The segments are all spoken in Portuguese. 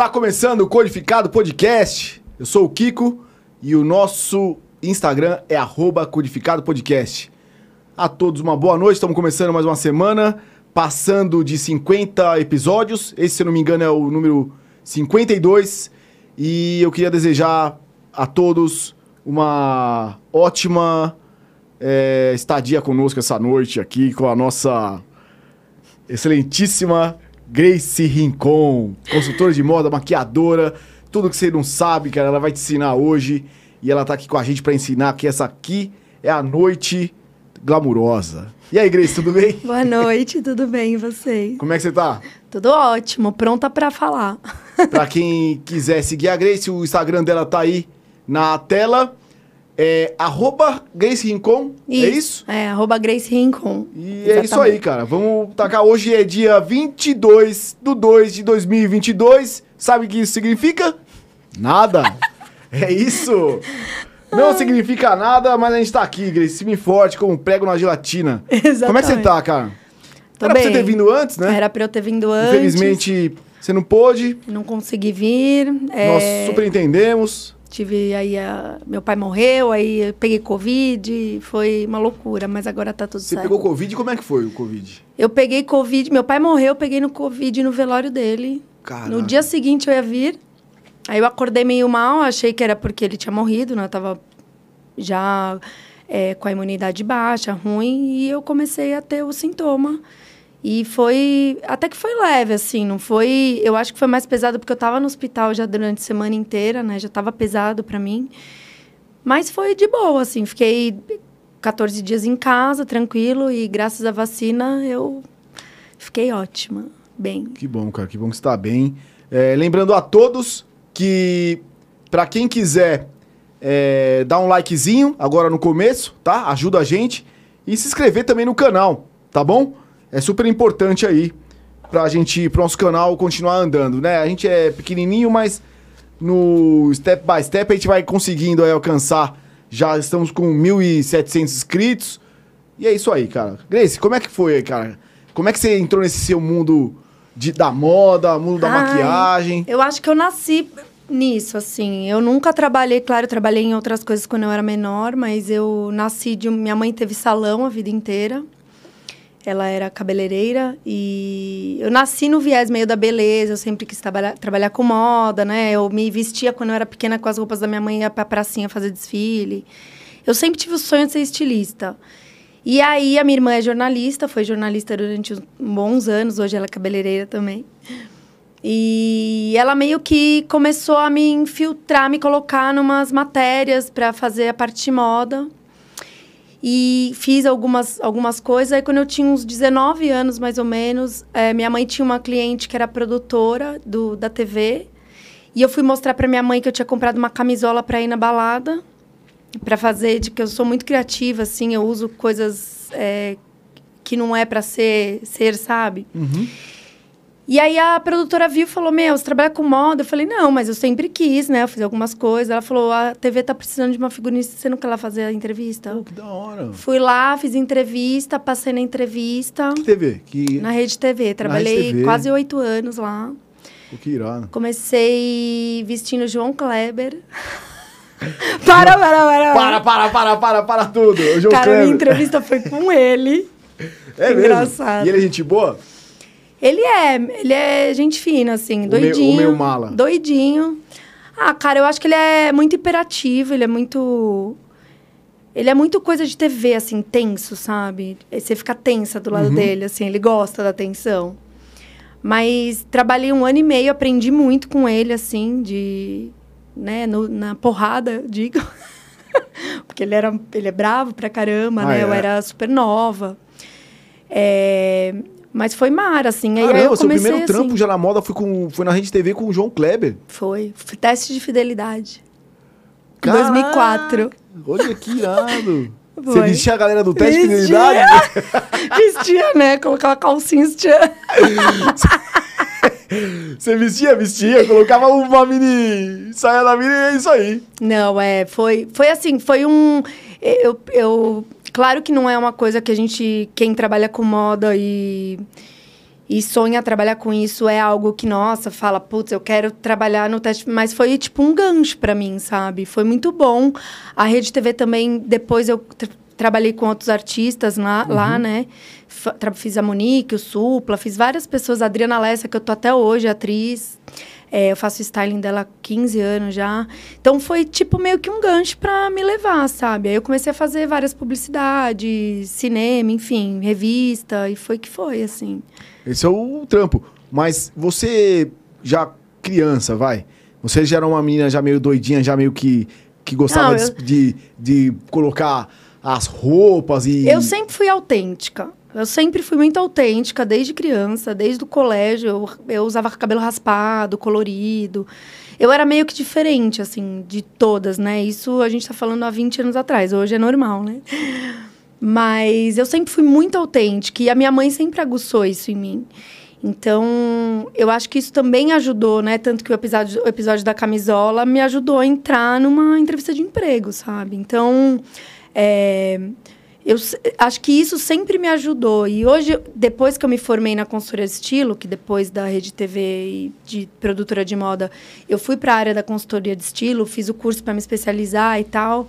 Está começando o Codificado Podcast. Eu sou o Kiko e o nosso Instagram é arroba Codificado Podcast. A todos uma boa noite, estamos começando mais uma semana, passando de 50 episódios. Esse, se eu não me engano, é o número 52. E eu queria desejar a todos uma ótima é, estadia conosco essa noite aqui com a nossa excelentíssima Grace Rincon, consultora de moda, maquiadora, tudo que você não sabe, cara, ela vai te ensinar hoje e ela tá aqui com a gente para ensinar que essa aqui é a noite glamurosa. E aí, Grace, tudo bem? Boa noite, tudo bem e vocês? Como é que você tá? Tudo ótimo, pronta para falar. Pra quem quiser seguir a Grace, o Instagram dela tá aí na tela. É arroba Grace Rincon, é isso? É, arroba Grace Rincon. E é isso aí, cara. Vamos tacar. Hoje é dia 22 do 2 de 2022. Sabe o que isso significa? Nada. é isso. Não significa nada, mas a gente tá aqui, Grace. Firme e forte, como um prego na gelatina. Exatamente. Como é que você tá, cara? Tô Era pra você bem. ter vindo antes, né? Era pra eu ter vindo antes. Infelizmente, você não pôde. Não consegui vir. Nós é, super entendemos. Tive aí. a- meu pai morreu, aí peguei Covid. Foi uma loucura, mas agora tá tudo Você certo. pegou Covid. Como é que foi o Covid? Eu peguei Covid. Meu pai morreu, eu peguei no Covid no velório dele. Caraca. No dia seguinte eu ia vir. Aí eu acordei meio mal, achei que era porque ele tinha morrido, né? Eu tava já é, com a imunidade baixa, ruim, e eu comecei a ter o sintoma. E foi. Até que foi leve, assim, não foi. Eu acho que foi mais pesado porque eu tava no hospital já durante a semana inteira, né? Já tava pesado para mim. Mas foi de boa, assim. Fiquei 14 dias em casa, tranquilo, e graças à vacina eu fiquei ótima, bem. Que bom, cara. Que bom que você tá bem. É, lembrando a todos que, pra quem quiser é, dar um likezinho agora no começo, tá? Ajuda a gente. E se inscrever também no canal, tá bom? É super importante aí pra gente, pro nosso canal continuar andando, né? A gente é pequenininho, mas no step by step a gente vai conseguindo aí alcançar. Já estamos com 1.700 inscritos. E é isso aí, cara. Grace, como é que foi, cara? Como é que você entrou nesse seu mundo de, da moda, mundo da Ai, maquiagem? Eu acho que eu nasci nisso, assim. Eu nunca trabalhei, claro, eu trabalhei em outras coisas quando eu era menor, mas eu nasci de. Minha mãe teve salão a vida inteira. Ela era cabeleireira e eu nasci no viés meio da beleza. Eu sempre quis trabalhar, trabalhar com moda, né? Eu me vestia quando eu era pequena com as roupas da minha mãe, ia pra pracinha fazer desfile. Eu sempre tive o sonho de ser estilista. E aí, a minha irmã é jornalista, foi jornalista durante bons anos, hoje ela é cabeleireira também. E ela meio que começou a me infiltrar, me colocar numas matérias para fazer a parte de moda. E fiz algumas, algumas coisas. Aí, quando eu tinha uns 19 anos, mais ou menos, eh, minha mãe tinha uma cliente que era produtora do, da TV. E eu fui mostrar para minha mãe que eu tinha comprado uma camisola para ir na balada. para fazer, de que eu sou muito criativa, assim. Eu uso coisas eh, que não é para ser, ser, sabe? Uhum. E aí a produtora viu e falou: Meu, você trabalha com moda? Eu falei: Não, mas eu sempre quis, né? Eu fiz algumas coisas. Ela falou: A TV tá precisando de uma figurinista, você não quer lá fazer a entrevista? Pô, que da hora. Fui lá, fiz entrevista, passei na entrevista Que TV? Que, na Rede TV. Trabalhei TV. quase oito anos lá. Pô, que irado. Comecei vestindo João Kleber. para, para, para, Para, para, para, para, para tudo. O João Cara, Kleber. minha entrevista foi com ele. É mesmo? engraçado. E ele é gente boa? Ele é, ele é gente fina, assim, meio- doidinho. o meio mala. Doidinho. Ah, cara, eu acho que ele é muito hiperativo, ele é muito. Ele é muito coisa de TV, assim, tenso, sabe? Você fica tensa do Uhum. lado dele, assim, ele gosta da tensão. Mas trabalhei um ano e meio, aprendi muito com ele, assim, de. né, no- na porrada, eu digo. Porque ele, era, ele é bravo pra caramba, Ah, né? Eu é? era super nova. É, mas foi mar, assim. Aí, Caramba, eu seu comecei primeiro assim, trampo já na moda foi, com, foi na Rede TV com o João Kleber. Foi. Teste de fidelidade. Caraca! 2004. Olha que irado. Você Foi. vestia a galera do teste de Vestia. fidelidade? Vestia, né? Colocava calcinha, vestia. Você vestia, vestia, colocava uma mini saia da mini e é isso aí. Não, é, foi, foi assim, foi um. Eu, eu, claro que não é uma coisa que a gente, quem trabalha com moda e, e sonha trabalhar com isso, é algo que, nossa, fala, putz, eu quero trabalhar no teste. Mas foi tipo um gancho para mim, sabe? Foi muito bom. A Rede TV também, depois eu tra trabalhei com outros artistas lá, uhum. lá né? F fiz a Monique, o Supla, fiz várias pessoas, a Adriana Lessa, que eu tô até hoje, atriz. É, eu faço styling dela há 15 anos já. Então foi tipo meio que um gancho para me levar, sabe? Aí eu comecei a fazer várias publicidades, cinema, enfim, revista, e foi que foi, assim. Esse é o trampo. Mas você já criança, vai? Você já era uma menina já meio doidinha, já meio que, que gostava Não, eu... de, de colocar as roupas e. Eu sempre fui autêntica. Eu sempre fui muito autêntica, desde criança, desde o colégio. Eu, eu usava cabelo raspado, colorido. Eu era meio que diferente, assim, de todas, né? Isso a gente tá falando há 20 anos atrás. Hoje é normal, né? Mas eu sempre fui muito autêntica e a minha mãe sempre aguçou isso em mim. Então, eu acho que isso também ajudou, né? Tanto que o episódio, o episódio da camisola me ajudou a entrar numa entrevista de emprego, sabe? Então, é, eu acho que isso sempre me ajudou. E hoje, depois que eu me formei na consultoria de estilo, que depois da Rede TV e de produtora de moda, eu fui para a área da consultoria de estilo, fiz o curso para me especializar e tal.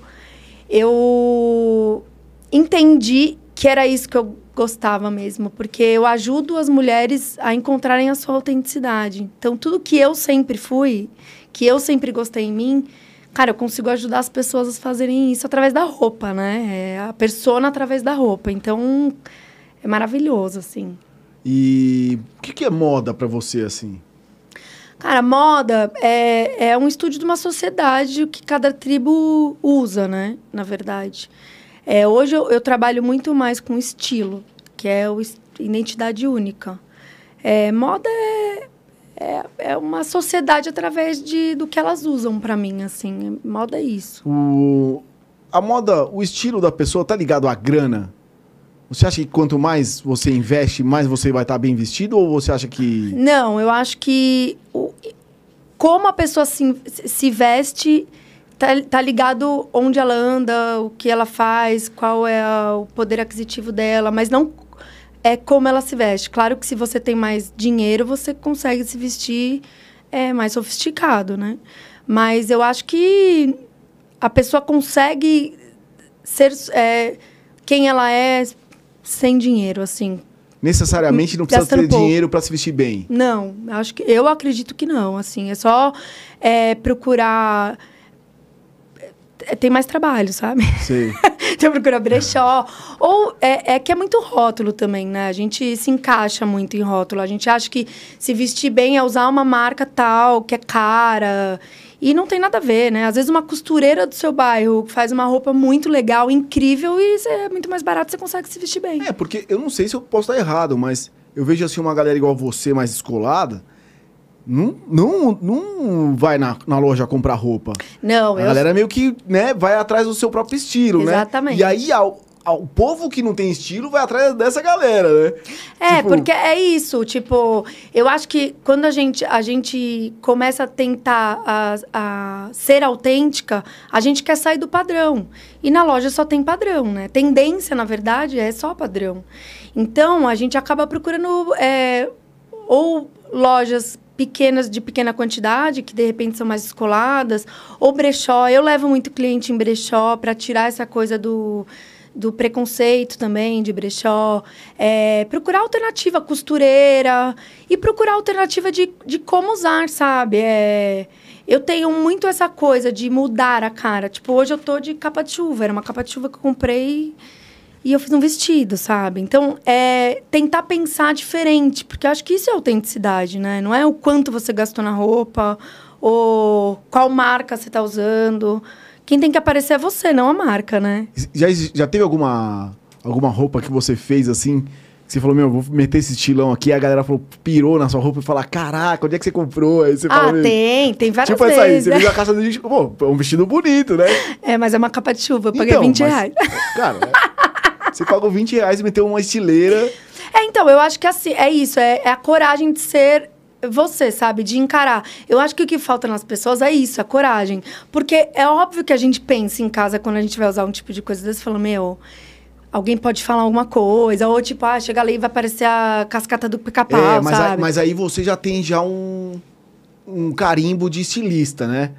Eu entendi que era isso que eu gostava mesmo, porque eu ajudo as mulheres a encontrarem a sua autenticidade. Então, tudo que eu sempre fui, que eu sempre gostei em mim, cara, eu consigo ajudar as pessoas a fazerem isso através da roupa, né? É a persona através da roupa. Então, é maravilhoso, assim. E o que, que é moda para você, assim? Cara, moda é, é um estudo de uma sociedade que cada tribo usa, né? Na verdade. É, hoje eu, eu, trabalho muito mais com estilo, que é o identidade única. É, moda é, é, é, uma sociedade através de, do que elas usam para mim, assim. Moda é isso. O, a moda, o estilo da pessoa tá ligado à grana? Você acha que quanto mais você investe, mais você vai estar tá bem vestido? Ou você acha que. Não, eu acho que o, como a pessoa se, se veste tá, tá ligado onde ela anda, o que ela faz, qual é a, o poder aquisitivo dela, mas não é como ela se veste. Claro que se você tem mais dinheiro, você consegue se vestir é, mais sofisticado, né? Mas eu acho que a pessoa consegue ser é, quem ela é sem dinheiro, assim. Necessariamente não precisa ter pouco. dinheiro para se vestir bem. Não, acho que eu acredito que não. Assim, é só é, procurar tem mais trabalho, sabe? Sim. então procura brechó. Ou é, é, que é muito rótulo também, né? A gente se encaixa muito em rótulo. A gente acha que se vestir bem é usar uma marca tal, que é cara. E não tem nada a ver, né? Às vezes uma costureira do seu bairro faz uma roupa muito legal, incrível, e é muito mais barato, você consegue se vestir bem. É, porque eu não sei se eu posso estar errado, mas eu vejo assim uma galera igual você, mais escolada, não, não, não vai na, na loja comprar roupa. Não, A eu... galera meio que, né, vai atrás do seu próprio estilo, Exatamente. né? Exatamente. E aí, ao, ao povo que não tem estilo vai atrás dessa galera, né? É, tipo... porque é isso, tipo, eu acho que quando a gente, a gente começa a tentar a, a ser autêntica, a gente quer sair do padrão. E na loja só tem padrão, né? Tendência, na verdade, é só padrão. Então, a gente acaba procurando é, ou lojas pequenas de pequena quantidade, que de repente são mais descoladas, ou brechó. Eu levo muito cliente em brechó para tirar essa coisa do, do preconceito também de brechó. É, procurar alternativa costureira e procurar alternativa de, de como usar, sabe? É, eu tenho muito essa coisa de mudar a cara. Tipo, hoje eu tô de capa de chuva. Era uma capa de chuva que eu comprei e eu fiz um vestido, sabe? Então, é tentar pensar diferente, porque eu acho que isso é autenticidade, né? Não é o quanto você gastou na roupa, ou qual marca você está usando. Quem tem que aparecer é você, não a marca, né? Já, já teve alguma, alguma roupa que você fez assim? Que você falou, meu, vou meter esse estilão aqui, a galera falou, pirou na sua roupa e fala, caraca, onde é que você comprou? Aí você ah, fala, tem, tem várias tipo vezes. Tipo essa aí, você viu a caixa do pô, é um vestido bonito, né? É, mas é uma capa de chuva, eu paguei então, 20 mas, reais. Cara, Você pagou 20 reais e meteu uma estileira. É, então, eu acho que assim, é isso, é, é a coragem de ser você, sabe? De encarar. Eu acho que o que falta nas pessoas é isso, a coragem. Porque é óbvio que a gente pensa em casa quando a gente vai usar um tipo de coisa desse, fala, meu, alguém pode falar alguma coisa, ou tipo, ah, chega ali e vai aparecer a cascata do pica-pau, É, mas aí, sabe? mas aí você já tem já um, um carimbo de estilista, né?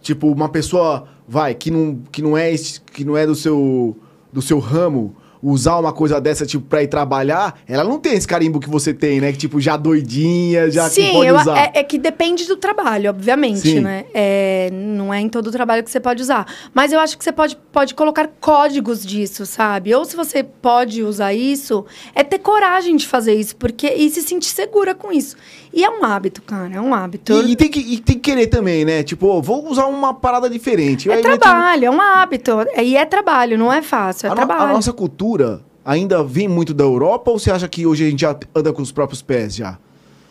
Tipo, uma pessoa, vai, que não, que não, é, que não é do seu, do seu ramo, usar uma coisa dessa, tipo, pra ir trabalhar, ela não tem esse carimbo que você tem, né? Que, tipo, já doidinha, já que Sim, pode eu- usar. é, é que depende do trabalho, obviamente, Sim. né? É, não é em todo trabalho que você pode usar. Mas eu acho que você pode, pode colocar códigos disso, sabe? Ou se você pode usar isso, é ter coragem de fazer isso, porque e se sentir segura com isso. E é um hábito, cara, é um hábito. E, e tem que, e tem que querer também, né? Tipo, vou usar uma parada diferente. é trabalho, é um hábito. É- E é trabalho, não é fácil, é a, no- trabalho. a nossa cultura ainda vem muito da Europa ou você acha que hoje a gente já anda com os próprios pés já?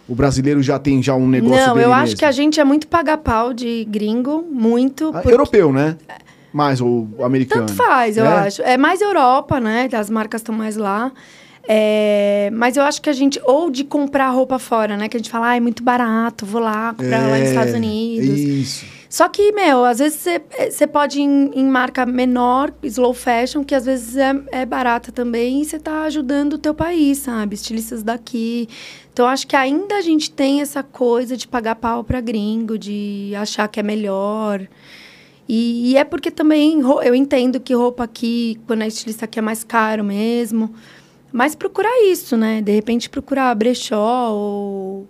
O brasileiro já tem já um negócio Não, eu acho mesmo? que a gente é muito paga-pau de gringo, muito. Ah, porque- Europeu, né? Mais o americano. Tanto faz, eu É? acho. É mais Europa, né? As marcas estão mais lá. É, mas eu acho que a gente, ou de comprar roupa fora, né? Que a gente fala, ah, é muito barato, vou lá comprar lá nos É, Estados Unidos. Isso. Só que, meu, às vezes você- pode ir em, em marca menor, slow fashion, que às vezes é, é barata também, e você tá ajudando o teu país, sabe? Estilistas daqui. Então, acho que ainda a gente tem essa coisa de pagar pau pra gringo, de achar que é melhor. E, e é porque também eu entendo que roupa aqui, quando é estilista aqui, é mais caro mesmo. Mas procurar isso, né? De repente procurar brechó ou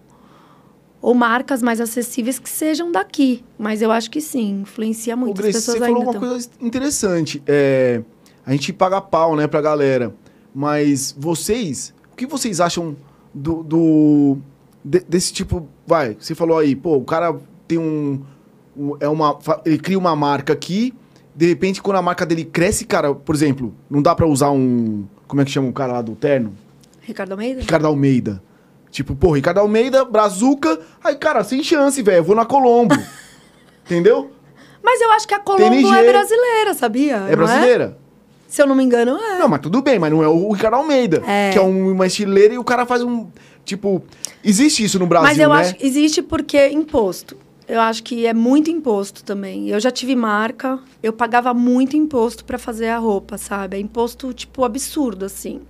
ou marcas mais acessíveis que sejam daqui. Mas eu acho que sim, influencia muito. Grace, As pessoas você falou uma tão- coisa interessante. É, a gente paga pau, né, pra galera. Mas vocês, o que vocês acham do, do- de- desse tipo? Vai, você falou aí, pô, o cara tem um, é uma, ele cria uma marca aqui. De repente, quando a marca dele cresce, cara, por exemplo, não dá pra usar um, como é que chama o cara lá do terno? Ricardo Almeida? Ricardo Almeida. Tipo, pô, Ricardo Almeida, Brazuca. Aí, cara, sem chance, velho. Eu vou na Colombo. Entendeu? Mas eu acho que a Colombo TNG. é brasileira, sabia? É Não brasileira. Se eu não me engano, é. Não, mas tudo bem, mas não é o Ricardo Almeida. É. Que é um- uma estileira e o cara faz um. Tipo, existe isso no Brasil, Mas eu né? acho que existe porque imposto. Eu acho que é muito imposto também. Eu já tive marca, eu pagava muito imposto para fazer a roupa, sabe? É imposto, tipo, absurdo, assim.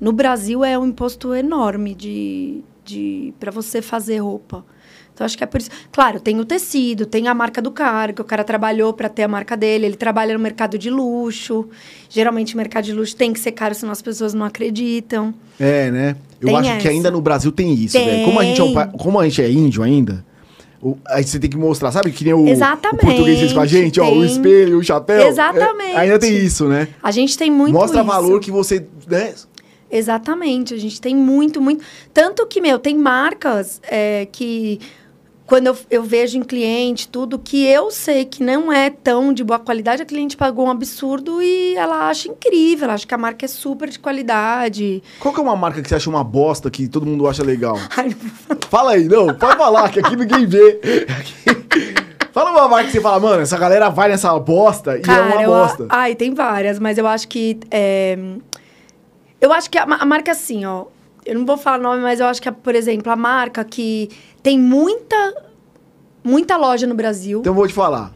No Brasil é um imposto enorme de, de para você fazer roupa. Então, acho que é por isso. Claro, tem o tecido, tem a marca do cara, que o cara trabalhou para ter a marca dele. Ele trabalha no mercado de luxo. Geralmente, o mercado de luxo tem que ser caro, senão as pessoas não acreditam. É, né? Eu Tem acho que essa. ainda no Brasil tem isso, Tem. velho. Como a gente é um como a gente é índio ainda, o- aí você tem que mostrar, sabe que nem o, o português fez com a gente, ó, o tem. espelho, o chapéu. Exatamente. É, ainda tem isso, né? A gente tem muito Mostra isso. valor que você, né? Exatamente, a gente tem muito, muito. Tanto que, meu, tem marcas é, que, quando eu, eu vejo em cliente, tudo, que eu sei que não é tão de boa qualidade, a cliente pagou um absurdo e ela acha incrível, ela acha que a marca é super de qualidade. Qual que é uma marca que você acha uma bosta que todo mundo acha legal? Ai, Fala aí, não, pode falar, que aqui ninguém vê. Aqui- Fala uma marca que você fala, mano, essa galera vai nessa bosta e é uma eu, bosta. Ai, tem várias, mas eu acho que. é, eu acho que a, a marca, assim, ó. Eu não vou falar nome, mas eu acho que, por exemplo, a marca que tem muita. Muita loja no Brasil. Então eu vou te falar.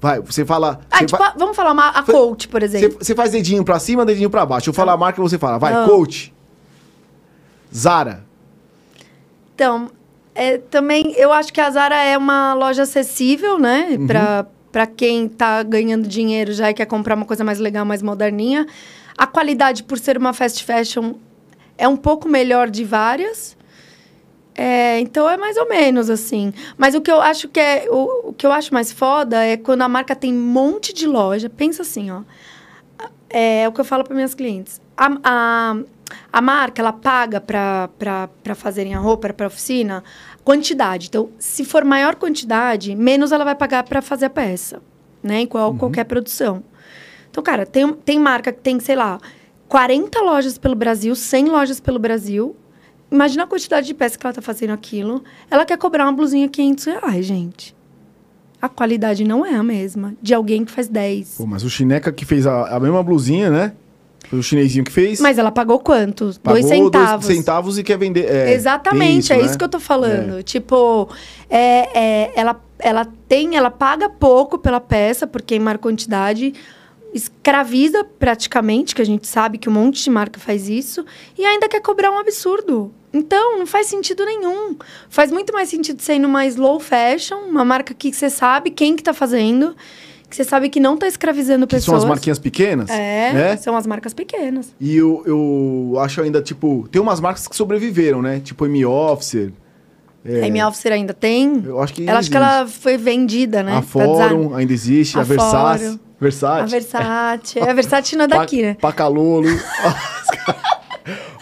Vai, você fala. Ah, você, tipo, fa- a- vamos falar uma, a Fa- Coach, por você, exemplo. você faz dedinho pra cima, dedinho pra baixo. Eu falo a marca e você fala. Vai, Ah. coach. Zara. Então, é, também eu acho que a Zara é uma loja acessível, né? Uhum. Pra, pra quem tá ganhando dinheiro já e quer comprar uma coisa mais legal, mais moderninha. A qualidade, por ser uma fast fashion, é um pouco melhor de várias. É, então é mais ou menos assim. Mas o que eu acho que é o, o que eu acho mais foda é quando a marca tem um monte de loja. Pensa assim, ó. É, o que eu falo para minhas clientes. A, a, a marca, ela paga para fazerem a roupa, para a oficina, quantidade. Então, se for maior quantidade, menos ela vai pagar para fazer a peça, né? Igual qualquer produção. Então, cara, tem, tem marca que tem, sei lá, 40 lojas pelo Brasil, 100 lojas pelo Brasil. Imagina a quantidade de peça que ela tá fazendo aquilo. Ela quer cobrar uma blusinha 500 reais, gente. A qualidade não é a mesma de alguém que faz 10. Pô, mas o Chineca que fez a, a mesma blusinha, né? Foi o chinesinho que fez. Mas ela pagou quanto? pagou dois centavos. Dois centavos e quer vender. É, Exatamente, é né? isso que eu tô falando. Tipo, é, é, ela, ela tem, ela paga pouco pela peça, porque em maior quantidade. Escraviza praticamente, que a gente sabe que um monte de marca faz isso, e ainda quer cobrar um absurdo. Então, não faz sentido nenhum. Faz muito mais sentido ser numa slow fashion, uma marca que você sabe quem que tá fazendo, que você sabe que não tá escravizando Que pessoas. são as marquinhas pequenas. É, né? são as marcas pequenas. E eu, eu acho ainda, tipo, tem umas marcas que sobreviveram, né? Tipo M-Officer. A M Officer ainda tem. Eu acho que Ela acho que ela foi vendida, né? A. Fórum ainda existe, a, A Versace. Versace. A Versace. A Versace não é daqui, né? Pacalolo.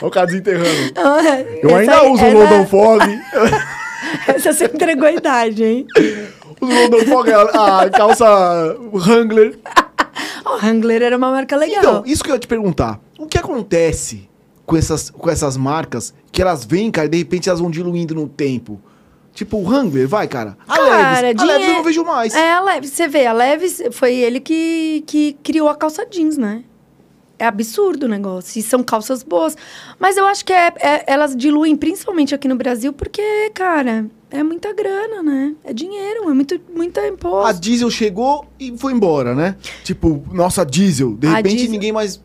Olha o cara desenterrando. Eu Essa ainda aí- uso o essa- London Fog. Essa você entregou a idade, hein? o London Fog, a, a calça Wrangler. Ó, Wrangler era uma marca legal. Então, isso que eu ia te perguntar. O que acontece com essas, com essas marcas que elas vêm, cara, e de repente elas vão diluindo no tempo? Tipo, o Wrangler, vai, cara. A Cara, Levis. A Levis eu não vejo mais. É, a Levis, você vê, a Levis foi ele que, que criou a calça jeans, né? É absurdo o negócio. E são calças boas. Mas eu acho que é, é- elas diluem, principalmente aqui no Brasil, porque, cara, é muita grana, né? É dinheiro, é muito, muita A imposto. Diesel chegou e foi embora, né? Tipo, nossa, Diesel. De A repente Diesel- ninguém mais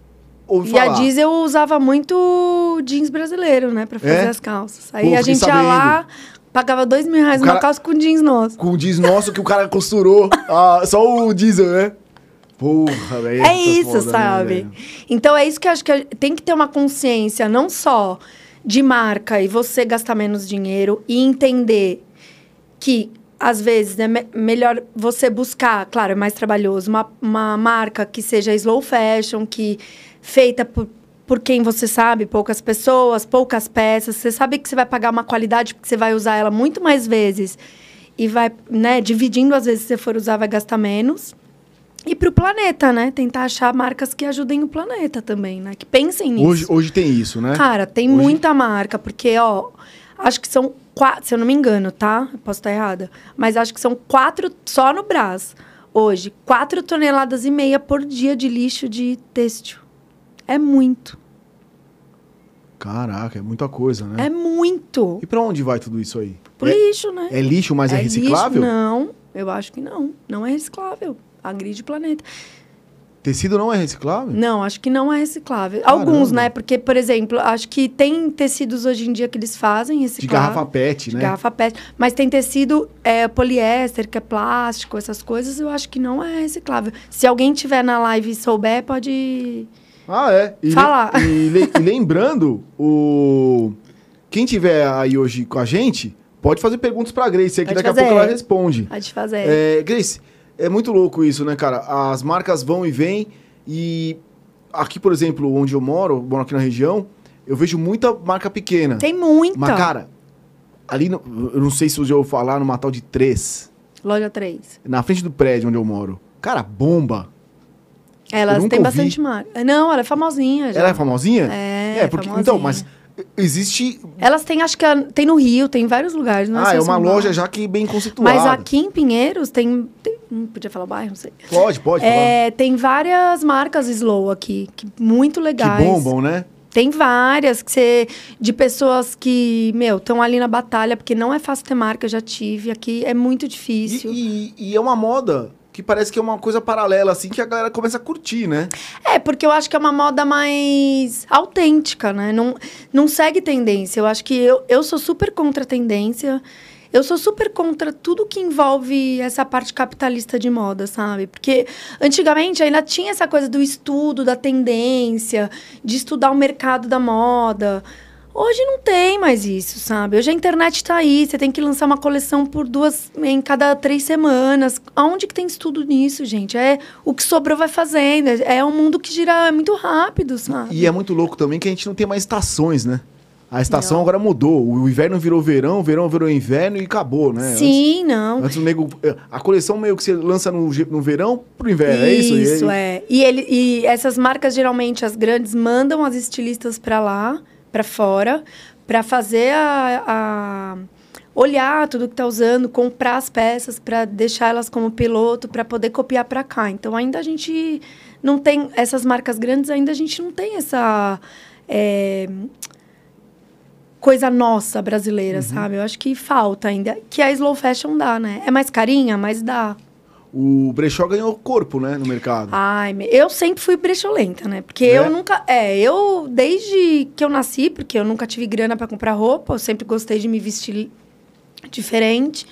ouve E falar. a Diesel usava muito jeans brasileiro, né? Pra fazer É? as calças. Aí Pô, a gente ia lá, pagava dois mil reais O numa cara- calça com jeans nosso. Com o jeans nosso que o cara costurou. ah, só o Diesel, né? Porra, velho. É isso, foda, né, sabe? velho? então é isso que eu acho que tem que ter uma consciência, não só de marca e você gastar menos dinheiro e entender que às vezes é me- melhor você buscar, claro, é mais trabalhoso, uma, uma marca que seja slow fashion, que feita por, por quem você sabe, poucas pessoas, poucas peças. Você sabe que você vai pagar uma qualidade porque você vai usar ela muito mais vezes e vai, né, dividindo às vezes se você for usar vai gastar menos. E para o planeta, né? Tentar achar marcas que ajudem o planeta também, né? Que pensem nisso. Hoje, hoje tem isso, né? Cara, tem Hoje- muita marca, porque, ó, acho que são quatro, se eu não me engano, tá? Eu Posso estar errada. Mas acho que são quatro, só no Brás, hoje, quatro toneladas e meia por dia de lixo de têxtil. É muito. Caraca, é muita coisa, né? É muito. E pra onde vai tudo isso aí? Pro é, lixo, né? é lixo, mas é, lixo? reciclável? Não, eu acho que não. Não é reciclável. Agride o planeta. Tecido não é reciclável? Não, acho que não é reciclável. Caramba. Alguns, né? Porque, por exemplo, acho que tem tecidos hoje em dia que eles fazem De reciclável. garrafa PET, de né? garrafa PET. Mas tem tecido é, poliéster, que é plástico, essas coisas, eu acho que não é reciclável. Se alguém tiver na live e souber, pode. Ah, é. E, Falar. e le- e lembrando, o... quem tiver aí hoje com a gente, pode fazer perguntas pra Grace, Pode daqui a fazer. pouco ela responde. Pode fazer. É, Grace, é muito louco isso, né, cara? As marcas vão e vêm e aqui, por exemplo, onde eu moro, moro aqui na região, eu vejo muita marca pequena. Tem muita. Mas, cara, ali, no- eu não sei se eu já ouvi falar numa tal de três, Loja 3. na frente do prédio onde eu moro. Cara, bomba. Elas nunca têm ouvi. bastante marca. Não, ela é famosinha já. Ela é famosinha? É, porque famosinha. então, mas existe Elas têm, acho que tem no Rio, tem em vários lugares. Não Ah, sei é uma loja já que bem constituída. Mas aqui em Pinheiros tem. tem- não podia falar o bairro, não sei. Pode, pode É, tem várias marcas slow aqui, que muito falar. Que legais. bombam, né? Tem várias que você, de pessoas que, meu, estão ali na batalha, porque não é fácil ter marca, eu já tive. Aqui é muito E, difícil. e- e é uma moda que parece que é uma coisa paralela, assim, que a galera começa a curtir, né? É, porque eu acho que é uma moda mais autêntica, né? Não, não segue tendência. Eu acho que eu, eu sou super contra a tendência. Eu sou super contra tudo que envolve essa parte capitalista de moda, sabe? Porque antigamente ainda tinha essa coisa do estudo, da tendência, de estudar o mercado da moda. Hoje não tem mais isso, sabe? Hoje a internet tá aí, você tem que lançar uma coleção por duas, em cada três semanas. Aonde que tem estudo nisso, gente? É o que sobrou vai fazendo. É um mundo que gira muito rápido, sabe? E é muito louco também que a gente não tem mais estações, né? A estação Não. agora mudou. O inverno virou verão, o verão virou inverno e acabou, né? Sim, não. Antes, antes o nego. A coleção meio que você lança no, no verão pro inverno, é isso? E Isso, aí- é. E, ele, e essas marcas, geralmente, as grandes, mandam as estilistas para lá, para fora, para fazer a, a- olhar tudo que tá usando, comprar as peças para deixar elas como piloto, para poder copiar para cá. Então, ainda a gente não tem essas marcas grandes, ainda a gente não tem essa é, coisa nossa brasileira, sabe? Eu acho que falta ainda, que a slow fashion dá, né? É mais carinha, mas dá. O brechó ganhou corpo, né, no mercado. Ai, me- eu sempre fui brecholenta, né? Porque É? eu nunca. É, eu, desde que eu nasci, porque eu nunca tive grana pra comprar roupa, eu sempre gostei de me vestir diferente.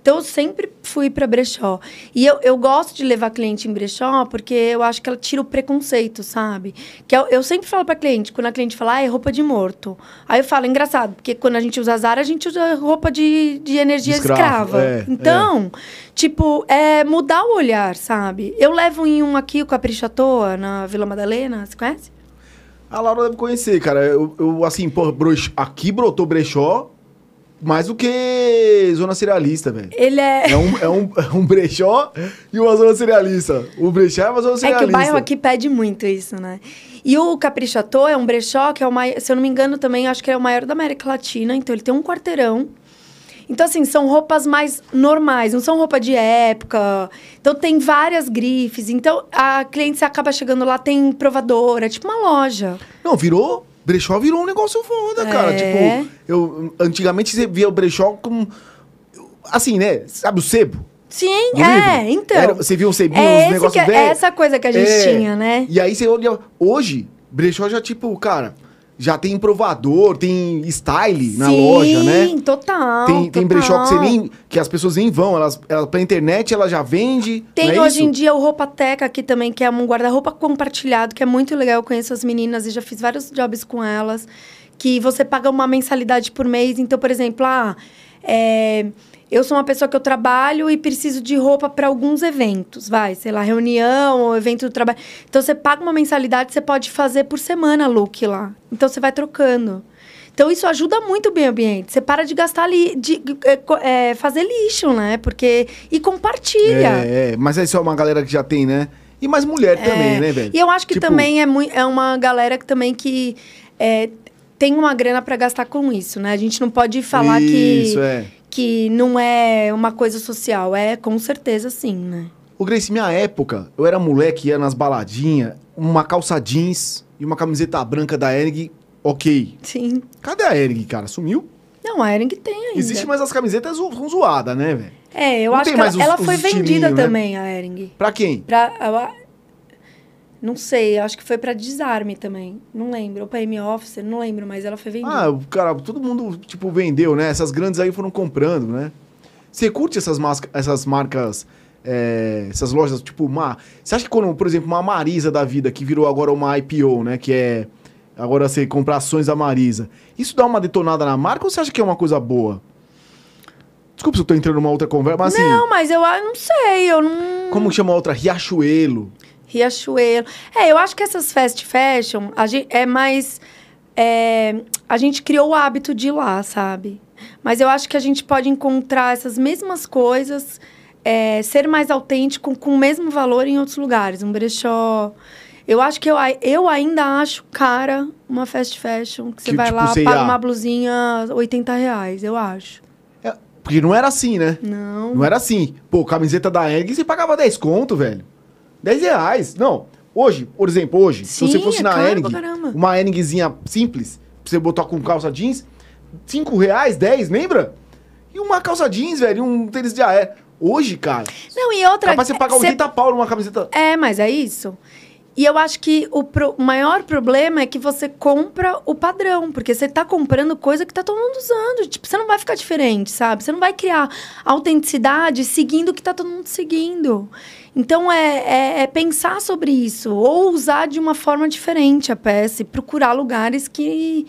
Então, eu sempre fui pra brechó. E eu, eu gosto de levar cliente em brechó porque eu acho que ela tira o preconceito, sabe? Que eu, eu sempre falo pra cliente, quando a cliente fala, ah, é roupa de morto. Aí eu falo, engraçado, porque quando a gente usa Zara, a gente usa roupa de, de energia De escravo, escrava. é, então, tipo, é mudar o olhar, sabe? Eu levo em um aqui, o Capricho à Toa, na Vila Madalena, você conhece? A Laura deve conhecer, cara. Eu, eu, assim, pô, aqui brotou brechó mais do que zona cerealista, velho. Ele é. É um, é, um, é um brechó e uma zona cerealista. O brechó é uma zona É cerealista. que o bairro aqui pede muito isso, né? E o Toa é um brechó que é o maior, se eu não me engano também, acho que é o maior da América Latina. Então ele tem um quarteirão. Então, assim, são roupas mais normais, não são roupa de época. Então tem várias grifes. Então a cliente acaba chegando lá, tem provadora, é tipo uma loja. Não, virou. Brechó virou um negócio foda, cara. É. Tipo, eu, antigamente você via o brechó como. Assim, né? Sabe o sebo? Sim, do é, livro? então. Era- você viu um sebinho, é uns esse negócios é essa coisa que a gente É. tinha, né? E aí você olha. Hoje, brechó já, tipo, cara, já tem provador, tem style na Sim, loja, né? total. Tem, tem total. brechó que, você nem, que as pessoas nem vão, elas, ela, pra internet ela já vende. Tem é hoje isso? em dia o Roupa Teca aqui também, que é um guarda-roupa compartilhado, que é muito legal. Eu conheço as meninas e já fiz vários jobs com elas. Que você paga uma mensalidade por mês. Então, por exemplo, ah, é, eu sou uma pessoa que eu trabalho e preciso de roupa para alguns eventos. Vai, sei lá, reunião ou evento do trabalho. Então, você paga uma mensalidade, você pode fazer por semana look lá. Então, você vai trocando. Então, isso ajuda muito o meio ambiente. Você para de gastar ali, de é, é, fazer lixo, né? Porque. E compartilha. É, é, mas isso é uma galera que já tem, né? E mais mulher também, né, velho? É. E eu acho que Tipo, também é, é uma galera que também que é, tem uma grana para gastar com isso, né? A gente não pode falar Isso, que, é. Que não é uma coisa social. É com certeza sim, né? Ô, Grace, minha época, eu era moleque, ia nas baladinhas, uma calça jeans e uma camiseta branca da Ering, ok. Sim. Cadê a Ering, cara? Sumiu? Não, a Ering tem ainda. Existe, mas as camisetas são zoadas, né, velho? É, eu Não acho que ela, os- ela foi vendida né? também, a Ering. Pra quem? Pra, não sei, acho que foi pra Desarme também. Não lembro. Ou pra M-Office, não lembro, mas ela foi vendida. Ah, cara, todo mundo, tipo, vendeu, né? Essas grandes aí foram comprando, né? Você curte essas, masca- essas marcas, é, essas lojas, tipo, uma... Você acha que quando, por exemplo, uma Marisa da vida, que virou agora uma IPO, né? Que é... Agora você compra ações da Marisa. Isso dá uma detonada na marca ou você acha que é uma coisa boa? Desculpa se eu tô entrando numa outra conversa, mas assim... Não, mas eu ah, não sei, eu não... Como chama a outra? Riachuelo. Riachuelo. É, eu acho que essas fast fashion a gente, é mais. é, a gente criou o hábito de ir lá, sabe? Mas eu acho que a gente pode encontrar essas mesmas coisas, é, ser mais autêntico com o mesmo valor em outros lugares. Um brechó. Eu acho que eu, eu ainda acho cara uma fast fashion. Que você Que, vai tipo, lá, paga uma blusinha 80 reais, eu acho. É, porque não era assim, né? Não. Não era assim. Pô, camiseta da Eng, você pagava 10 conto, velho. 10 reais. Não. Hoje, por exemplo, hoje, se Sim, você fosse é na caro caramba. uma Engzinha simples, pra você botar com calça jeans, 5 reais, 10, lembra? E uma calça jeans, velho, um tênis de aé. Hoje, cara, Não, e outra. capaz você pagar cê 80 pau numa camiseta. É, mas é isso. E eu acho que o, pro- maior problema é que você compra o padrão, porque você tá comprando coisa que tá todo mundo usando. Tipo, você não vai ficar diferente, sabe? Você não vai criar autenticidade seguindo o que tá todo mundo seguindo. Então é, é- é pensar sobre isso, ou usar de uma forma diferente a peça e procurar lugares que.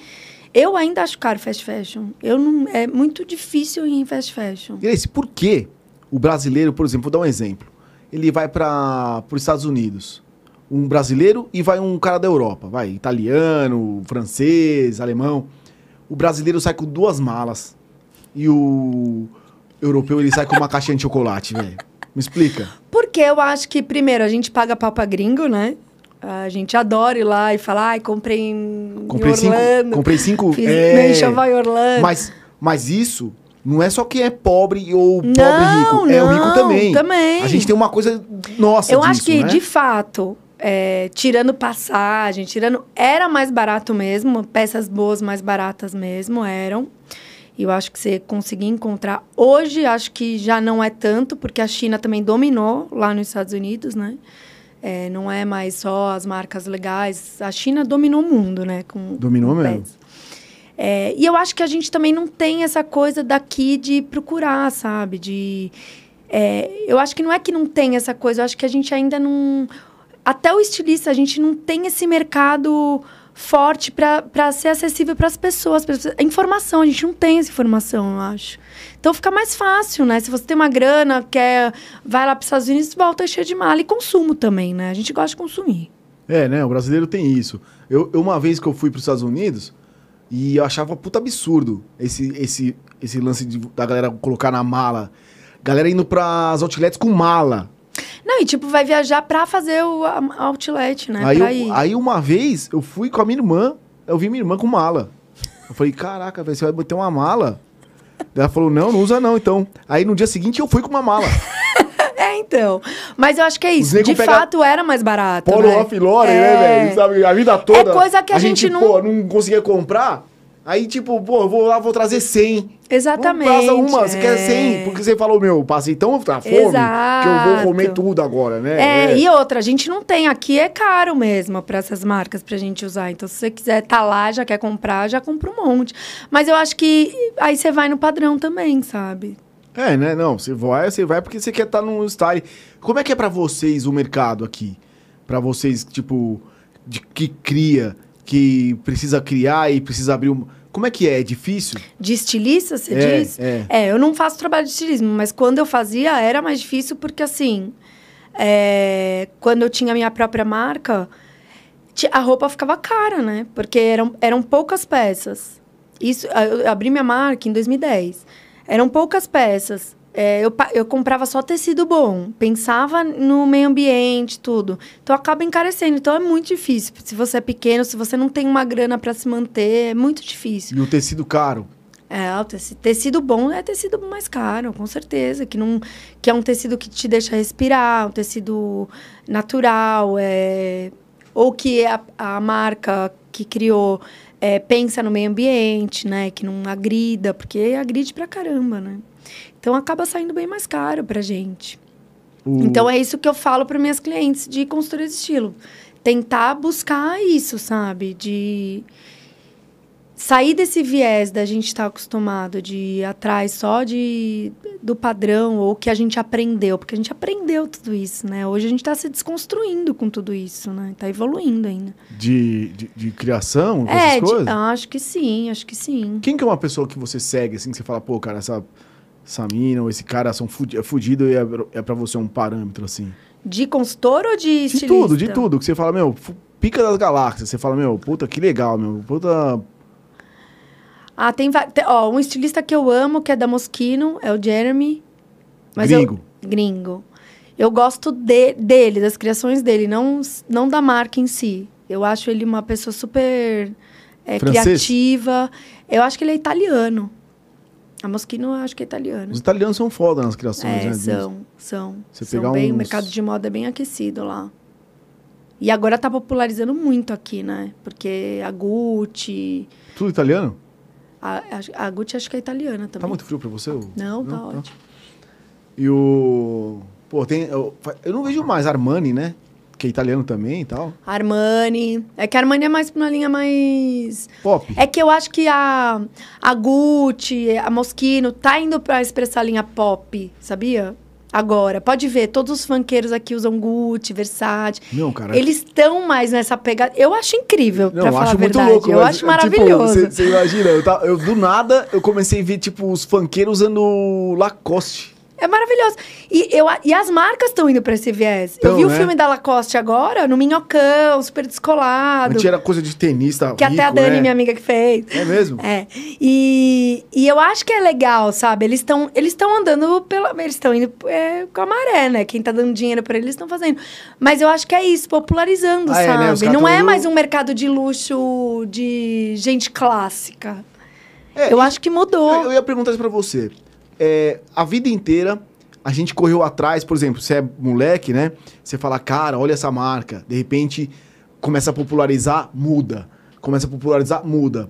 Eu ainda acho caro fast fashion. Eu não, é muito difícil ir em fast fashion. Grace, por que o brasileiro, por exemplo, vou dar um exemplo. Ele vai para os Estados Unidos. Um brasileiro e vai um cara da Europa. Vai, italiano, francês, alemão. O brasileiro sai com duas malas. E o europeu, ele sai com uma caixinha de chocolate, velho. Me explica. Porque eu acho que, primeiro, a gente paga pau pra gringo, né? A gente adora ir lá e falar, ai, comprei em, Comprei em cinco. Orlando. Comprei cinco. Fiz é, em Orlando. mas, mas isso não é só quem é pobre ou pobre Não, rico. É o rico não, também. também. A gente tem uma coisa nossa eu disso, acho que, né? de fato, é, tirando passagem, tirando. Era mais barato mesmo, peças boas mais baratas mesmo eram. E eu acho que você conseguir encontrar. Hoje, acho que já não é tanto, porque a China também dominou lá nos Estados Unidos, né? É, não é mais só as marcas legais. A China dominou o mundo, né? Com, Dominou com mesmo. É, e eu acho que a gente também não tem essa coisa daqui de procurar, sabe? De. é, eu acho que não é que não tem essa coisa, eu acho que a gente ainda não. Até o estilista, a gente não tem esse mercado forte para ser acessível para as pessoas. informação, a gente não tem essa informação, eu acho. Então fica mais fácil, né? Se você tem uma grana, quer, vai lá para os Estados Unidos, volta cheio de mala. E consumo também, né? A gente gosta de consumir. É, né? O brasileiro tem isso. Eu, eu, uma vez que eu fui para os Estados Unidos e eu achava puta absurdo esse, esse, esse lance de- da galera colocar na mala. Galera indo pras outlets com mala. Não, e tipo, vai viajar pra fazer o a- outlet, né? aí, pra eu- ir. aí uma vez eu fui com a minha irmã, eu vi minha irmã com mala. Eu falei, caraca, velho, você vai botar uma mala? Daí Ela falou, não, não usa não, então. Aí no dia seguinte eu fui com uma mala. É, então. Mas eu acho que é Os isso. nego De pega fato, era mais barato. Polo né? Lauren, É. né, velho? Sabe, a vida toda. coisa que a gente não- pô, não conseguia comprar. Aí, tipo, pô, eu vou lá, vou trazer 100. Exatamente. Passa uma, você é. quer 100. Porque você falou, meu, passei tão tá fome que eu vou Exato. comer tudo agora, né? É, e outra, a gente não tem aqui, é caro mesmo para essas marcas pra gente usar. Então, se você quiser tá lá, já quer comprar, já compra um monte. Mas eu acho que aí você vai no padrão também, sabe? É, né? Não, você vai, você vai porque você quer estar no style. Como é que é pra vocês o mercado aqui? Pra vocês, tipo, de, que cria, que precisa criar e precisa abrir um... Como é que é? É difícil? De estilista, você É, diz? é. eu não faço trabalho de estilismo, mas quando eu fazia era mais difícil porque, assim, é, quando eu tinha minha própria marca, a roupa ficava cara, né? Porque eram, eram poucas peças. Isso, eu abri minha marca em 2010. Eram poucas peças. É, eu, eu comprava só tecido bom, pensava no meio ambiente, tudo. Então acaba encarecendo. Então é muito difícil. Se você é pequeno, se você não tem uma grana para se manter, é muito difícil. E o tecido caro? É, o teci- tecido bom é tecido mais caro, com certeza. Que, não, que é um tecido que te deixa respirar, um tecido natural, é, ou que a, a marca que criou é, pensa no meio ambiente, né? Que não agrida, porque agride pra caramba, né? Então acaba saindo bem mais caro pra gente. O- Então é isso que eu falo para minhas clientes de consultoria de estilo. Tentar buscar isso, sabe? De sair desse viés da gente estar acostumado de ir atrás só de do padrão ou que a gente aprendeu, porque a gente aprendeu tudo isso, né? Hoje a gente está se desconstruindo com tudo isso, né? Tá evoluindo ainda. de, de, de criação, é, essas de- coisas? acho que sim, acho que sim. Quem que é uma pessoa que você segue, assim, que você fala, pô, cara, essa, essa mina ou esse cara são é fudido e é, é pra você um parâmetro, assim? De consultor ou de De estilista? tudo, de tudo. Que você fala, meu, pica das galáxias. Você fala, meu, puta, que legal, meu. Puta. Ah, tem, va- te- ó, um estilista que eu amo, que é da Moschino, é o Jeremy. Mas eu- Gringo. gringo. Eu gosto de- dele, das criações dele, não, não da marca em si. Eu acho ele uma pessoa super é, criativa. Eu acho que ele é italiano. A Moschino acho que é italiano. Os italianos são foda nas criações, É, né? são, são. Você são pegar bem, uns- O mercado de moda é bem aquecido lá. E agora tá popularizando muito aqui, né? Porque a Gucci... Tudo italiano? A, a, a Gucci acho que é italiana também. Tá muito frio pra você? ô? Não, tá ótimo. E o. Pô, tem. Eu, eu não vejo mais Armani, né? Que é italiano também e tal. Armani. É que a Armani é mais pra uma linha mais. Pop. É que eu acho que a, a Gucci, a Moschino, tá indo pra expressar a linha pop, sabia? Agora. Pode ver, todos os funkeiros aqui usam Gucci, Versace. Não, cara. Eles estão mais nessa pegada. Eu acho incrível, Não, pra eu falar acho a muito verdade. louco. eu mas, acho tipo, maravilhoso. Você você imagina, eu, tava- eu do nada eu comecei a ver, tipo, os funkeiros usando Lacoste. É maravilhoso. E, eu, e as marcas estão indo pra esse viés. Tão, eu vi o né? filme da Lacoste agora, no Minhocão, super descolado. Antes era coisa de tenista. Que até a rico, Dani, né? minha amiga, que fez. É mesmo? É. E, e eu acho que é legal, sabe? Eles estão eles andando pela. Eles estão indo é, com a maré, né? Quem tá dando dinheiro pra eles estão fazendo. Mas eu acho que é isso, popularizando, Ah, é, né? Sabe? Não é mais um mercado de luxo de gente clássica. É, eu acho que mudou. Eu, eu ia perguntar isso pra você. É, a vida inteira, a gente correu atrás, por exemplo, você é moleque, né? Você fala, cara, olha essa marca. De repente, começa a popularizar, muda. Começa a popularizar, muda.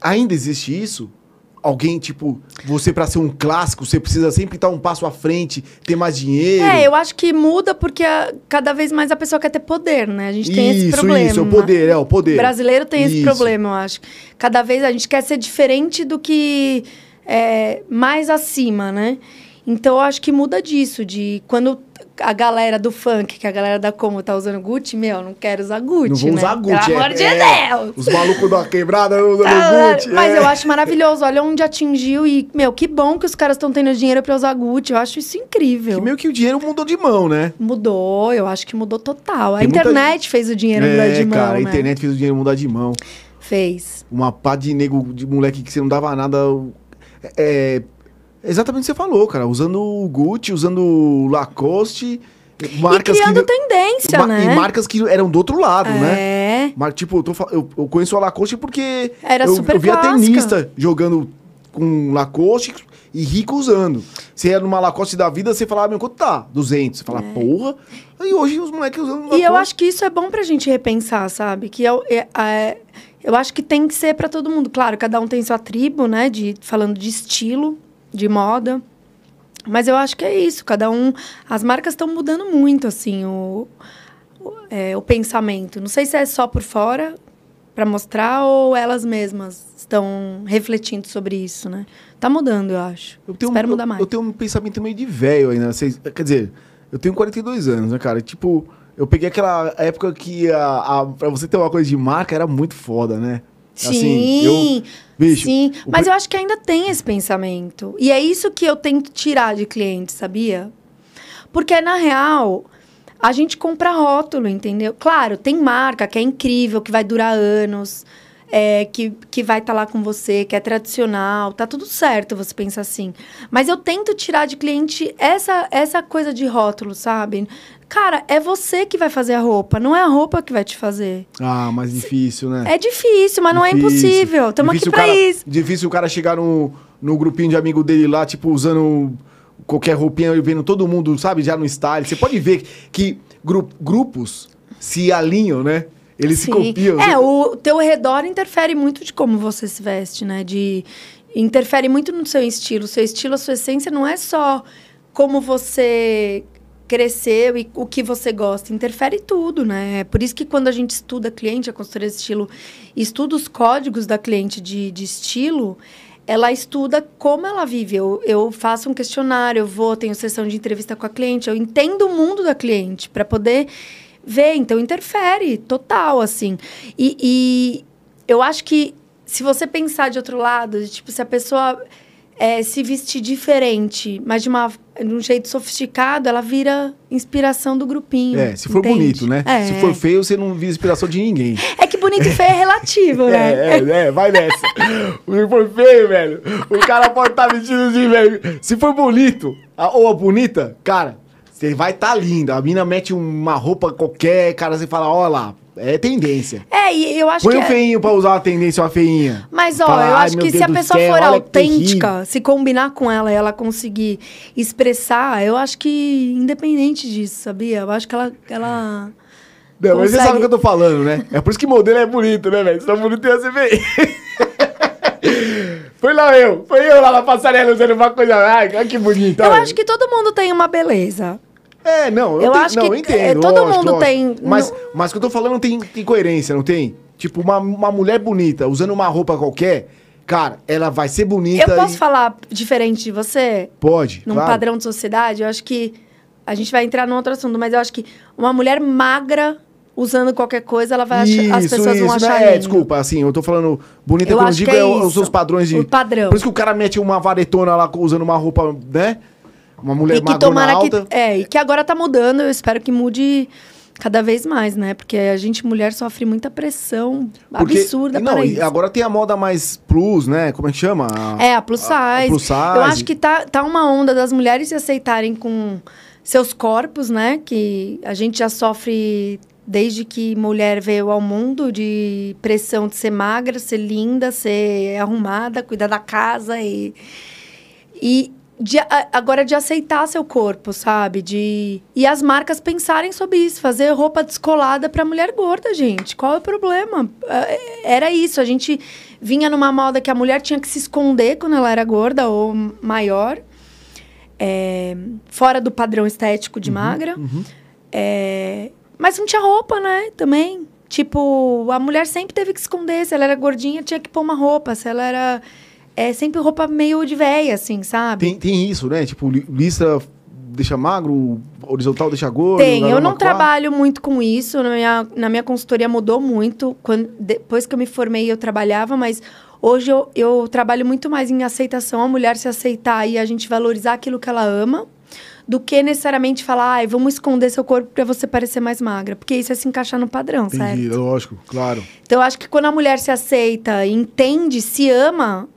Ainda existe isso? alguém, tipo, você pra ser um clássico, você precisa sempre estar um passo à frente, ter mais dinheiro. É, eu acho que muda porque a- cada vez mais a pessoa quer ter poder, né? A gente tem esse Isso, problema. isso, é o poder, é o poder. O brasileiro tem esse Isso. problema, eu acho. Cada vez a gente quer ser diferente do que é, mais acima, né? Então eu acho que muda disso, de quando a galera do funk, que a galera da Como tá usando Gucci, meu, não quero usar Gucci, Não vou né? usar Gucci. Pelo é- amor de é. Deus! Os malucos da quebrada não usam Ah, Gucci. Mas é. eu acho maravilhoso. Olha onde atingiu e, meu, que bom que os caras estão tendo dinheiro pra usar Gucci. Eu acho isso incrível. Que meio que o dinheiro mudou de mão, né? Mudou, eu acho que mudou total. A Tem muita internet fez o dinheiro mudar é, de mão, cara, a né? internet fez o dinheiro mudar de mão. Fez. Uma pá de nego, de moleque que você não dava nada. É, exatamente o que você falou, cara. Usando o Gucci, usando o Lacoste. Marcas e criando que. tendência, ma- né? E marcas que eram do outro lado, né? É. Mas, tipo, eu, eu, eu conheço a Lacoste porque Era eu, super eu via clássica. tenista jogando com Lacoste e rico usando. Você ia numa Lacoste da vida, você falava, meu, quanto tá? 200. Você fala, porra. E hoje os moleques usando Lacoste. É. E eu acho que isso é bom pra gente repensar, sabe? Que eu, é, é, eu acho que tem que ser pra todo mundo. Claro, cada um tem sua tribo, né? De, falando de estilo, de moda. Mas eu acho que é isso. Cada um. As marcas estão mudando muito, assim, o, o, é, o pensamento. Não sei se é só por fora pra mostrar ou elas mesmas estão refletindo sobre isso, né? Tá mudando, eu acho. Eu tenho, Espero eu- mudar mais. Eu tenho um pensamento meio de velho ainda. Quer dizer, eu tenho 42 anos, né, cara? Tipo, eu peguei aquela época que a, a, pra você ter uma coisa de marca era muito foda, né? Sim, eu- bicho, sim. Mas pre- eu acho que ainda tem esse pensamento. E é isso que eu tento tirar de cliente, sabia? Porque, na real, a gente compra rótulo, entendeu? Claro, tem marca que é incrível, que vai durar anos, é, que, que vai estar lá com você, que é tradicional, tá tudo certo você pensa assim. Mas eu tento tirar de cliente essa, essa coisa de rótulo, sabe? Cara, é você que vai fazer a roupa, não é a roupa que vai te fazer. Ah, mas difícil, né? É difícil, mas não é Difícil. impossível. Estamos aqui Difícil pra cara- isso. Difícil o cara chegar no, no grupinho de amigo dele lá, tipo, usando qualquer roupinha e vendo todo mundo, sabe, já no style. Você pode ver que gru- grupos se alinham, né? Eles se Sim. copiam. É, o teu redor interfere muito de como você se veste, né? De interfere muito no seu estilo. O seu estilo, a sua essência não é só como você cresceu e o que você gosta, interfere tudo, né? É por isso que quando a gente estuda cliente, a consultoria de estilo, estuda os códigos da cliente de, de estilo, ela estuda como ela vive. Eu, eu faço um questionário, eu vou, tenho sessão de entrevista com a cliente, eu entendo o mundo da cliente para poder ver. Então, interfere total, assim. E, e eu acho que se você pensar de outro lado, de, tipo, se a pessoa é, se vestir diferente, mas de, uma, de um jeito sofisticado, ela vira inspiração do grupinho. É, se for entende? bonito, né? É. Se for feio, você não vira inspiração de ninguém. É que bonito e feio é relativo, né? É, é, é, vai nessa. Se for feio, velho, o cara pode estar vestido de velho. Se for bonito, a- ou a bonita, cara, você vai estar linda. A mina mete uma roupa qualquer, cara, você fala, ó lá, é tendência. É, e eu acho Põe que. um é- feinho pra usar a tendência, uma feinha. Mas, ó, Fala, eu "Ai, acho que se a pessoa céu, for que autêntica, se combinar com ela e ela conseguir expressar, eu acho que independente disso, sabia? Eu acho que ela. ela... Não, mas você Consegue. sabe o que eu tô falando, né? É por isso que modelo é bonito, né, velho? Se não bonito, ia ser feio. Foi lá eu, foi eu lá na passarela usando uma coisa. Ai, que bonito. Eu acho que todo mundo tem uma beleza. É, não, eu, Eu tenho- acho não, que, eu entendo. é, todo lógico, mundo lógico. tem- Mas, não- mas o que eu tô falando tem, tem coerência, não tem? Tipo, uma, uma mulher bonita usando uma roupa qualquer, cara, ela vai ser bonita. Eu posso e- falar diferente de você? Pode. Num claro. padrão de sociedade? Eu acho que. A gente vai entrar num outro assunto, mas eu acho que uma mulher magra usando qualquer coisa, ela vai achar, as Isso, pessoas vão isso, achar né? É, desculpa, assim, eu tô falando bonita Eu quando digo é é os seus padrões de. O padrão. Por isso que o cara mete uma varetona lá usando uma roupa, né? Uma mulher E que tomara alta. que. É, e que agora tá mudando, eu espero que mude cada vez mais, né? Porque a gente, mulher, sofre muita pressão Porque- absurda Não, e agora tem a moda mais plus, né? Como é que chama? A- É, a plus size. a plus size. Eu acho que tá, tá uma onda das mulheres se aceitarem com seus corpos, né? Que a gente já sofre desde que mulher veio ao mundo de pressão de ser magra, ser linda, ser arrumada, cuidar da casa e. E, de, agora de aceitar seu corpo, sabe? De e as marcas pensarem sobre isso, fazer roupa descolada para mulher gorda, gente. Qual é o problema? É, Era isso, a gente vinha numa moda que a mulher tinha que se esconder quando ela era gorda ou maior, é, fora do padrão estético de magra. É, mas não tinha roupa, né? Também. Tipo, a mulher sempre teve que esconder. Se ela era gordinha, tinha que pôr uma roupa. Se ela era. É sempre roupa meio de véia, assim, sabe? Tem, tem isso, né? Tipo, li- listra deixa magro, horizontal deixa gordo. Tem, eu não trabalho muito com isso. Na minha, na minha consultoria mudou muito. Quando, depois que eu me formei, eu trabalhava, mas hoje eu, eu trabalho muito mais em aceitação, a mulher se aceitar e a gente valorizar aquilo que ela ama, do que necessariamente falar, ai, vamos esconder seu corpo para você parecer mais magra. Porque isso é se encaixar no padrão, Entendi, certo? lógico, claro. Então, eu acho que quando a mulher se aceita, entende, se ama,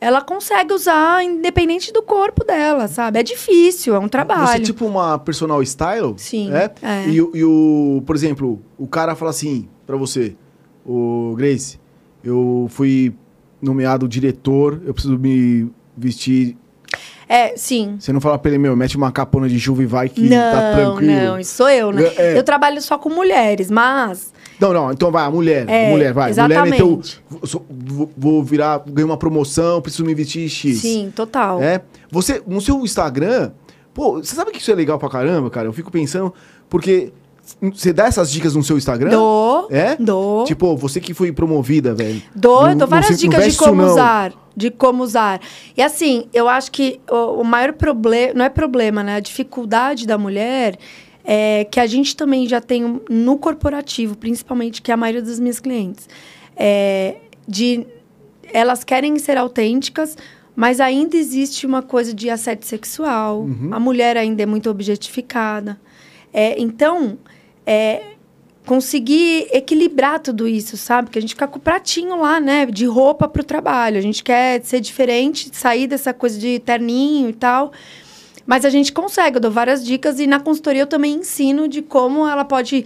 ela consegue usar independente do corpo dela, sabe? É difícil, é um trabalho. Você é tipo uma personal style? Sim, É? é. E, o- e o, por exemplo, o cara fala assim pra você, o Grace, eu fui nomeado diretor, eu preciso me vestir. É, sim. Você não fala pra ele, meu, mete uma capona de chuva e vai que não, tá tranquilo. não, isso sou eu, né? É. Eu trabalho só com mulheres, mas Não, não, então vai, a mulher. É, mulher, vai. Mulher exatamente. vou- sou- Vou, vou virar, ganhei uma promoção, preciso me vestir X. sim, total. É. Você, no seu Instagram, pô, você sabe que isso é legal pra caramba, cara? Eu fico pensando, porque você dá essas dicas no seu Instagram? Dou, É? dou. Tipo, você que foi promovida, velho. Dou, Não- eu dou várias não dicas de como usar. De como usar. E assim, eu acho que o, o maior problema. Não é problema, né? A dificuldade da mulher é que a gente também já tem no corporativo, principalmente, que é a maioria das minhas clientes. É, de elas querem ser autênticas, mas ainda existe uma coisa de assédio sexual. Uhum. A mulher ainda é muito objetificada. É, então, é, conseguir equilibrar tudo isso, sabe? Que a gente fica com o pratinho lá, né? De roupa pro trabalho. A gente quer ser diferente, sair dessa coisa de terninho e tal. Mas a gente consegue, eu dou várias dicas e na consultoria eu também ensino de como ela pode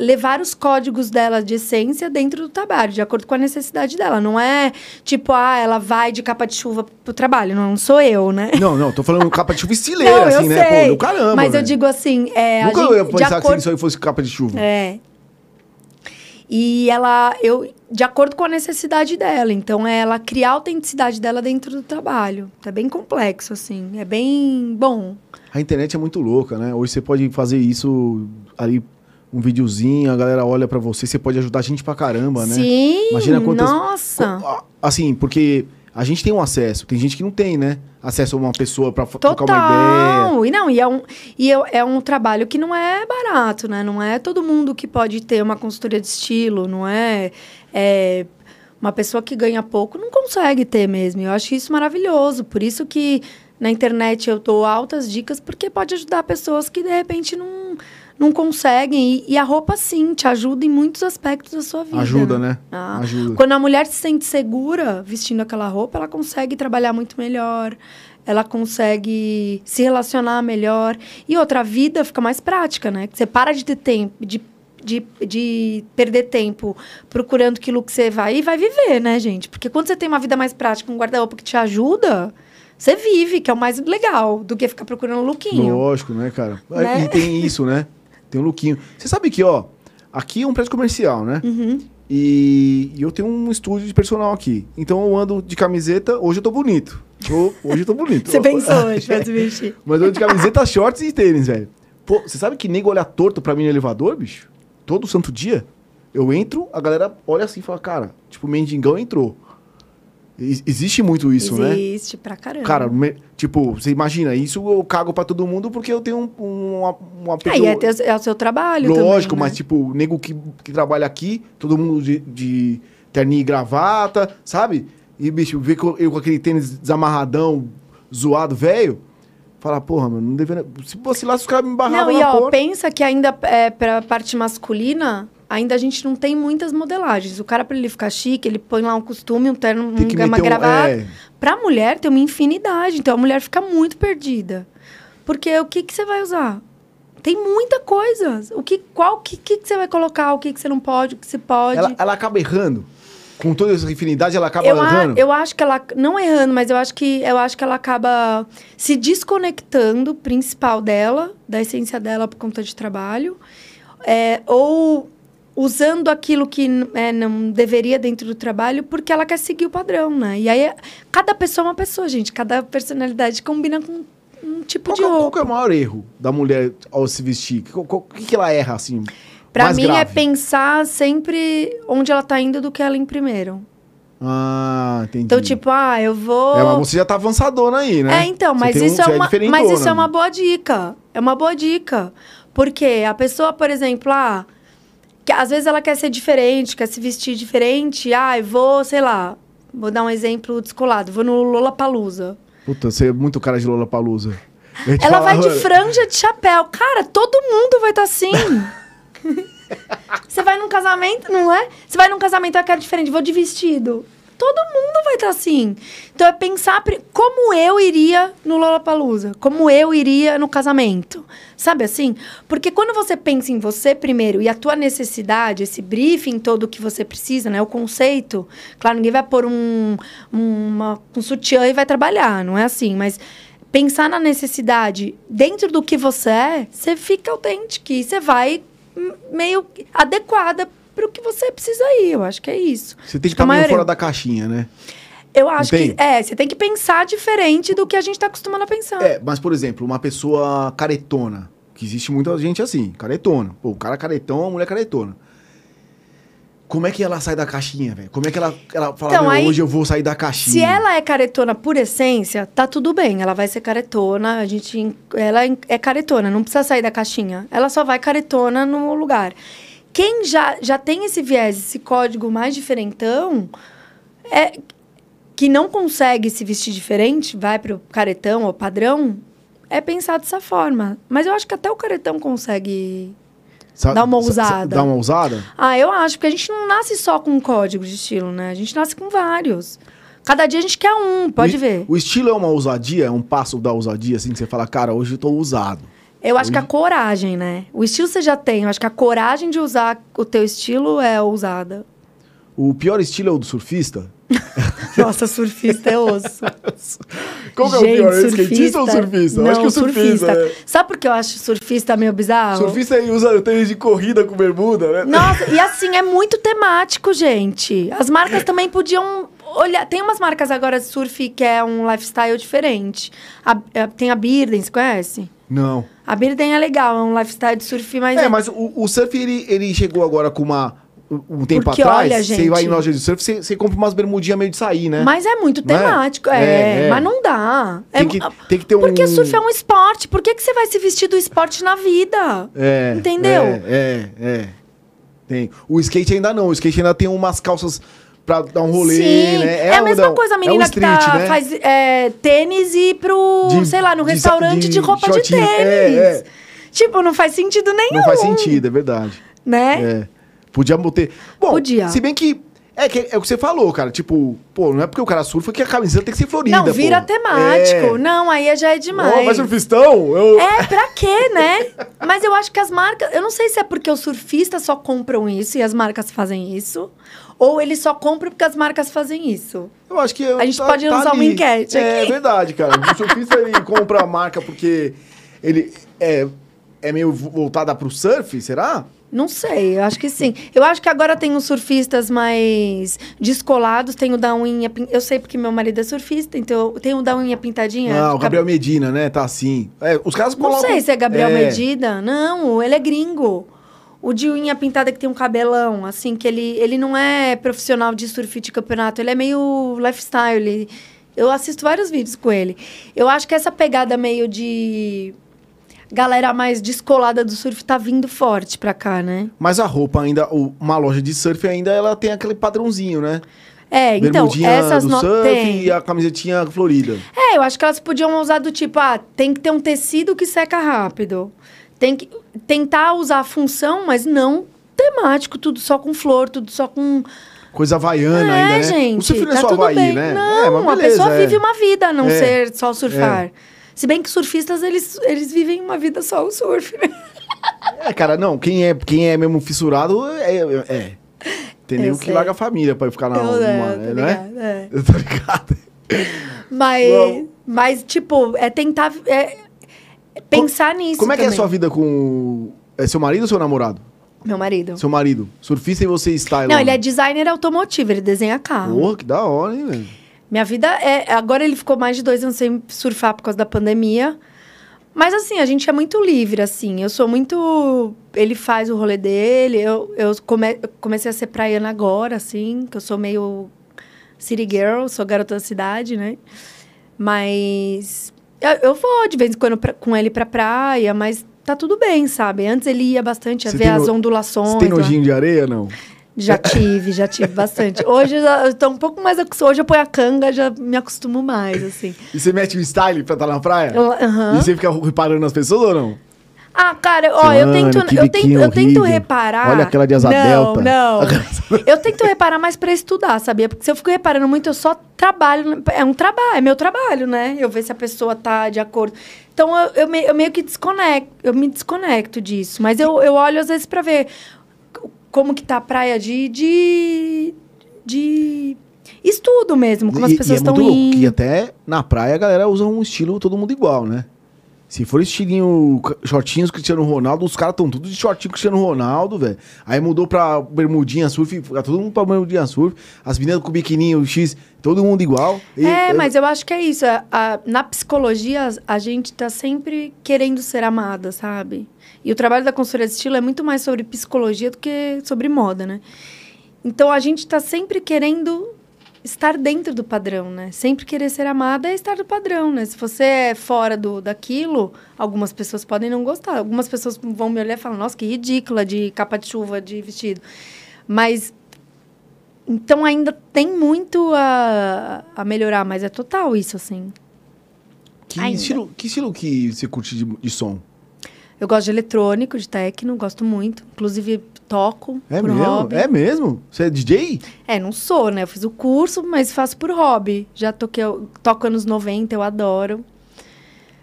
levar os códigos dela de essência dentro do trabalho, de acordo com a necessidade dela. Não é tipo, ah, ela vai de capa de chuva pro trabalho. Não sou eu, né? Não, não, tô falando capa de chuva estileira, Não, eu assim, né? sei. Pô, do caramba. Mas eu velho. digo assim, é, Nunca a eu gente, ia de pensar acordo que isso aí fosse capa de chuva. é. E ela, eu, de acordo com a necessidade dela. Então, é ela criar a autenticidade dela dentro do trabalho. É bem complexo, assim. É bem bom. A internet é muito louca, né? Hoje você pode fazer isso ali, um videozinho, a galera olha pra você, você pode ajudar a gente pra caramba, né? Sim, Imagina quantas- nossa. Assim, porque a gente tem um acesso, tem gente que não tem, né? Acesso a uma pessoa pra fa- trocar uma ideia. E não, e é um, e é, é um trabalho que não é barato, né? Não é todo mundo que pode ter uma consultoria de estilo, não é, é uma pessoa que ganha pouco não consegue ter mesmo. Eu acho isso maravilhoso. Por isso que na internet eu dou altas dicas, porque pode ajudar pessoas que de repente não, não conseguem. E, e a roupa, sim, te ajuda em muitos aspectos da sua vida. Ajuda, né? Ah, Ajuda. Quando a mulher se sente segura vestindo aquela roupa, ela consegue trabalhar muito melhor, ela consegue se relacionar melhor. E outra, a vida fica mais prática, né? Você para de ter tempo, de, de, de perder tempo procurando aquilo que você vai e vai viver, né, gente? Porque quando você tem uma vida mais prática, um guarda-roupa que te ajuda, você vive, que é o mais legal, do que ficar procurando lookinho. Lógico, né, cara? Né? E tem isso, né? Tem um lookinho. Você sabe que, ó, aqui é um prédio comercial, né? Uhum. E, e eu tenho um estúdio de personal aqui. Então eu ando de camiseta, hoje eu tô bonito. Hoje eu tô bonito. Você pensou hoje se vestir. Mas eu ando de camiseta, shorts e tênis, velho. Pô, você sabe que nego olha torto pra mim no elevador, bicho? Todo santo dia. Eu entro, a galera olha assim e fala, cara, tipo, o mendigão entrou. Ex- existe muito isso, né? Existe pra caramba. Cara, me- tipo, você imagina, isso eu cago pra todo mundo porque eu tenho um, um- uma, uma Aí é, teu- é o seu trabalho Lógico, também, né? mas tipo, nego que, que trabalha aqui, todo mundo de, de terninho e gravata, sabe? E, bicho, vê com- eu com aquele tênis desamarradão, zoado, velho, fala, porra, mano, não deveria... Se vacilar, os caras me barravam Não, e ó, porta. pensa que ainda é, pra parte masculina, ainda a gente não tem muitas modelagens. O cara, pra ele ficar chique, ele põe lá um costume, um terno, um, meter um- gravata. é. Pra mulher, tem uma infinidade. Então, a mulher fica muito perdida. Porque o que, que você vai usar? Tem muita coisa. O que, qual que, que, você vai colocar? O que, que você não pode? O que você pode? Ela, ela acaba errando. Com toda essa refinidade, ela acaba Eu, a- errando? eu acho que ela. Não errando, mas eu acho que eu acho que ela acaba se desconectando principal dela, da essência dela por conta de trabalho. é, ou usando aquilo que é, não deveria dentro do trabalho porque ela quer seguir o padrão, né? E aí, é- cada pessoa é uma pessoa, gente. Cada personalidade combina com um tipo Qual, de que é- qual roupa. que é o maior erro da mulher ao se vestir? O que, que ela erra, assim? Pra mim, é grave? pensar sempre onde ela tá indo do que ela em primeiro. Ah, entendi. Então, tipo, ah, eu vou. É, mas você já tá avançadona aí, né? É, então, mas um- isso, você é uma, diferentona. mas isso é uma boa dica. É uma boa dica. Porque a pessoa, por exemplo, ah, que às vezes ela quer ser diferente, quer se vestir diferente. Ah, eu vou, sei lá, vou dar um exemplo descolado. Vou no Lollapalooza. Puta, você é muito cara de ia te Ela vai de franja de chapéu. Cara, todo mundo vai estar assim. Você vai num casamento, não é? Você vai num casamento, eu quero diferente, vou de vestido. Todo mundo vai estar assim. Então é pensar como eu iria no Lollapalooza, como eu iria no casamento. Sabe assim? Porque quando você pensa em você primeiro e a tua necessidade, esse briefing todo que você precisa, né? O conceito. Claro, ninguém vai pôr um, uma, um sutiã e vai trabalhar, não é assim. Mas pensar na necessidade dentro do que você é, você fica autêntica e você vai meio adequada para o que você precisa ir. Eu acho que é isso. Você tem que estar meio maioria- fora da caixinha, né? Eu acho que é, você tem que pensar diferente do que a gente está acostumado a pensar. É, mas, por exemplo, uma pessoa caretona, que existe muita gente assim, caretona. Pô, o cara caretão, a mulher caretona. Como é que ela sai da caixinha, velho? Como é que ela, ela fala, Então, "Meu, aí, hoje eu vou sair da caixinha? Se ela é caretona por essência, tá tudo bem. Ela vai ser caretona, a gente, ela é caretona, não precisa sair da caixinha. Ela só vai caretona no lugar. Quem já, já tem esse viés, esse código mais diferentão, é que não consegue se vestir diferente, vai pro caretão ou padrão, é pensar dessa forma. Mas eu acho que até o caretão consegue Sa- dá uma sa- ousada. Dá uma ousada? Ah, eu acho, porque a gente não nasce só com um código de estilo, né? A gente nasce com vários. Cada dia a gente quer um, pode o, ver. O estilo é uma ousadia? É um passo da ousadia, assim, que você fala, cara, hoje eu tô ousado. Eu acho que a coragem, né? O estilo você já tem. Eu acho que a coragem de usar o teu estilo é ousada. O pior estilo é o do surfista? Nossa, surfista é osso. Qual que é o Gente, pior? É o skatista ou surfista? Não, Acho que o surfista. é. Sabe por que eu acho surfista meio bizarro? Surfista aí usa tênis de corrida com bermuda, né? Nossa, e assim, é muito temático, gente. As marcas também podiam olhar. Tem umas marcas agora de surf que é um lifestyle diferente. A- a- tem a Birden, você conhece? Não. A Birden é legal, é um lifestyle de surf, mas. É, mas o, o surf, ele, ele chegou agora com uma... Um tempo Porque, atrás, olha, você gente- vai em loja de surf, você, você compra umas bermudinhas meio de sair, né? Mas é muito é? temático. É, É, é. mas não dá. Tem É- que- tem que ter um- Porque surf é um esporte. Por que, que você vai se vestir do esporte na vida? É. Entendeu? É, é, é. Tem. O skate ainda não. O skate ainda tem umas calças pra dar um rolê, Sim, né? é, a um- mesma não, coisa a é um menina street, que tá, né? faz é, tênis e ir pro, De- sei lá, no de restaurante de, de roupa de shortinho. tênis. É, é. Tipo, não faz sentido nenhum. Não faz sentido, é verdade. Né? É. Podia ter. Bom, Podia. se bem que. É, que é o que você falou, cara. Tipo, pô, não é porque o cara surfa que a camiseta tem que ser florida. Não, vira pô. temático. É. Não, aí já é demais. Ó, mas surfistão? Eu... É, pra quê, né? Mas eu acho que as marcas. Eu não sei se é porque os surfistas só compram isso e as marcas fazem isso. Ou eles só compram porque as marcas fazem isso. Eu acho que. A gente pode lançar uma enquete É aqui. verdade, cara. O surfista ele compra a marca porque ele é, é meio voltada pro surf, será? Não sei, eu acho que sim. Eu acho que agora tem os surfistas mais descolados, tem o da unha. Eu sei porque meu marido é surfista, então tem o da unha pintadinha. Ah, o Cab- Gabriel Medina, né? Tá assim. É, os caras Não colocam. sei se é Gabriel É. Medida. Não, ele é gringo. O de unha pintada que tem um cabelão, assim, que ele, ele não é profissional de surf de campeonato, ele é meio lifestyle. ele- eu assisto vários vídeos com ele. Eu acho que essa pegada meio de galera mais descolada do surf tá vindo forte pra cá, né? Mas a roupa ainda, uma loja de surf ainda, ela tem aquele padrãozinho, né? É, então, essas do surf tem. e a camisetinha florida. É, eu acho que elas podiam usar do tipo, ah, tem que ter um tecido que seca rápido. Tem que tentar usar a função, mas não temático, tudo só com flor, tudo só com. Coisa havaiana é, ainda, né? gente. o surf não é tá só Havaí, bem. né? Não, é, a beleza, pessoa é. vive uma vida, a não É, ser só surfar. Se bem que surfistas, eles, eles vivem uma vida só o surf, né? É, cara, não, quem é, quem é mesmo fissurado é. é-. Tem Eu nego que larga a família pra ficar na Eu, numa, é, tô não é? Eu tô ligado. Mas, Uau. mas, tipo, é tentar é, pensar nisso Como é que é a também. sua vida com. É seu marido ou seu namorado? Meu marido. Seu marido. Surfista e você style. Não, ele é designer automotivo, ele desenha carro. Porra, que da hora, hein, velho? Minha vida é. Agora ele ficou mais de dois anos sem surfar por causa da pandemia. Mas assim, a gente é muito livre, assim. Eu sou muito. Ele faz o rolê dele. Eu, eu, come- comecei a ser praiana agora, assim, que eu sou meio city girl, sou garota da cidade, né? Mas eu, eu vou de vez em quando pra- com ele pra praia, mas tá tudo bem, sabe? Antes ele ia bastante a ver as no- ondulações. Você tem lá. nojinho de areia, não? Já tive, já tive bastante. Hoje eu eu tô um pouco mais acostumada. Hoje eu ponho a canga, já me acostumo mais, assim. E você mete o style pra estar na praia? Eu-. E você fica reparando nas pessoas ou não? Ah, cara, ó, eu Mano, tento, que eu tento, eu tento reparar. Olha aquela de asa não, delta. Não, Eu tento reparar mais pra estudar, sabia? Porque se eu fico reparando muito, eu só trabalho. É um trabalho, é meu trabalho, né? Eu ver se a pessoa tá de acordo. Então eu, eu, me- eu meio que desconecto, eu me desconecto disso. Mas eu, eu olho às vezes pra ver como que tá a praia de. de, de estudo mesmo, como as E- pessoas e é estão que indo. até na praia a galera usa um estilo todo mundo igual, né? Se for estilinho shortinhos Cristiano Ronaldo, os caras estão tudo de shortinho Cristiano Ronaldo, velho. Aí mudou pra bermudinha surf, todo mundo pra bermudinha surf. As meninas com biquininho X, todo mundo igual. E- É, mas eu acho que é isso. a- a- na psicologia, a gente tá sempre querendo ser amada, sabe? E o trabalho da consultoria de estilo é muito mais sobre psicologia do que sobre moda, né? Então, a gente tá sempre querendo estar dentro do padrão, né? Sempre querer ser amada é estar do padrão, né? Se você é fora do, daquilo, algumas pessoas podem não gostar. Algumas pessoas vão me olhar e falar, nossa, que ridícula de capa de chuva, de vestido. Mas então ainda tem muito a, a melhorar, mas é total isso, assim. Que ainda. estilo, que estilo que você curte de, de som? Eu gosto de eletrônico, de techno, gosto muito. Inclusive, toco É mesmo? hobby. É mesmo? Você é DJ? É, não sou, né? Eu fiz o curso, mas faço por hobby. Já toquei, toco anos 90, eu adoro.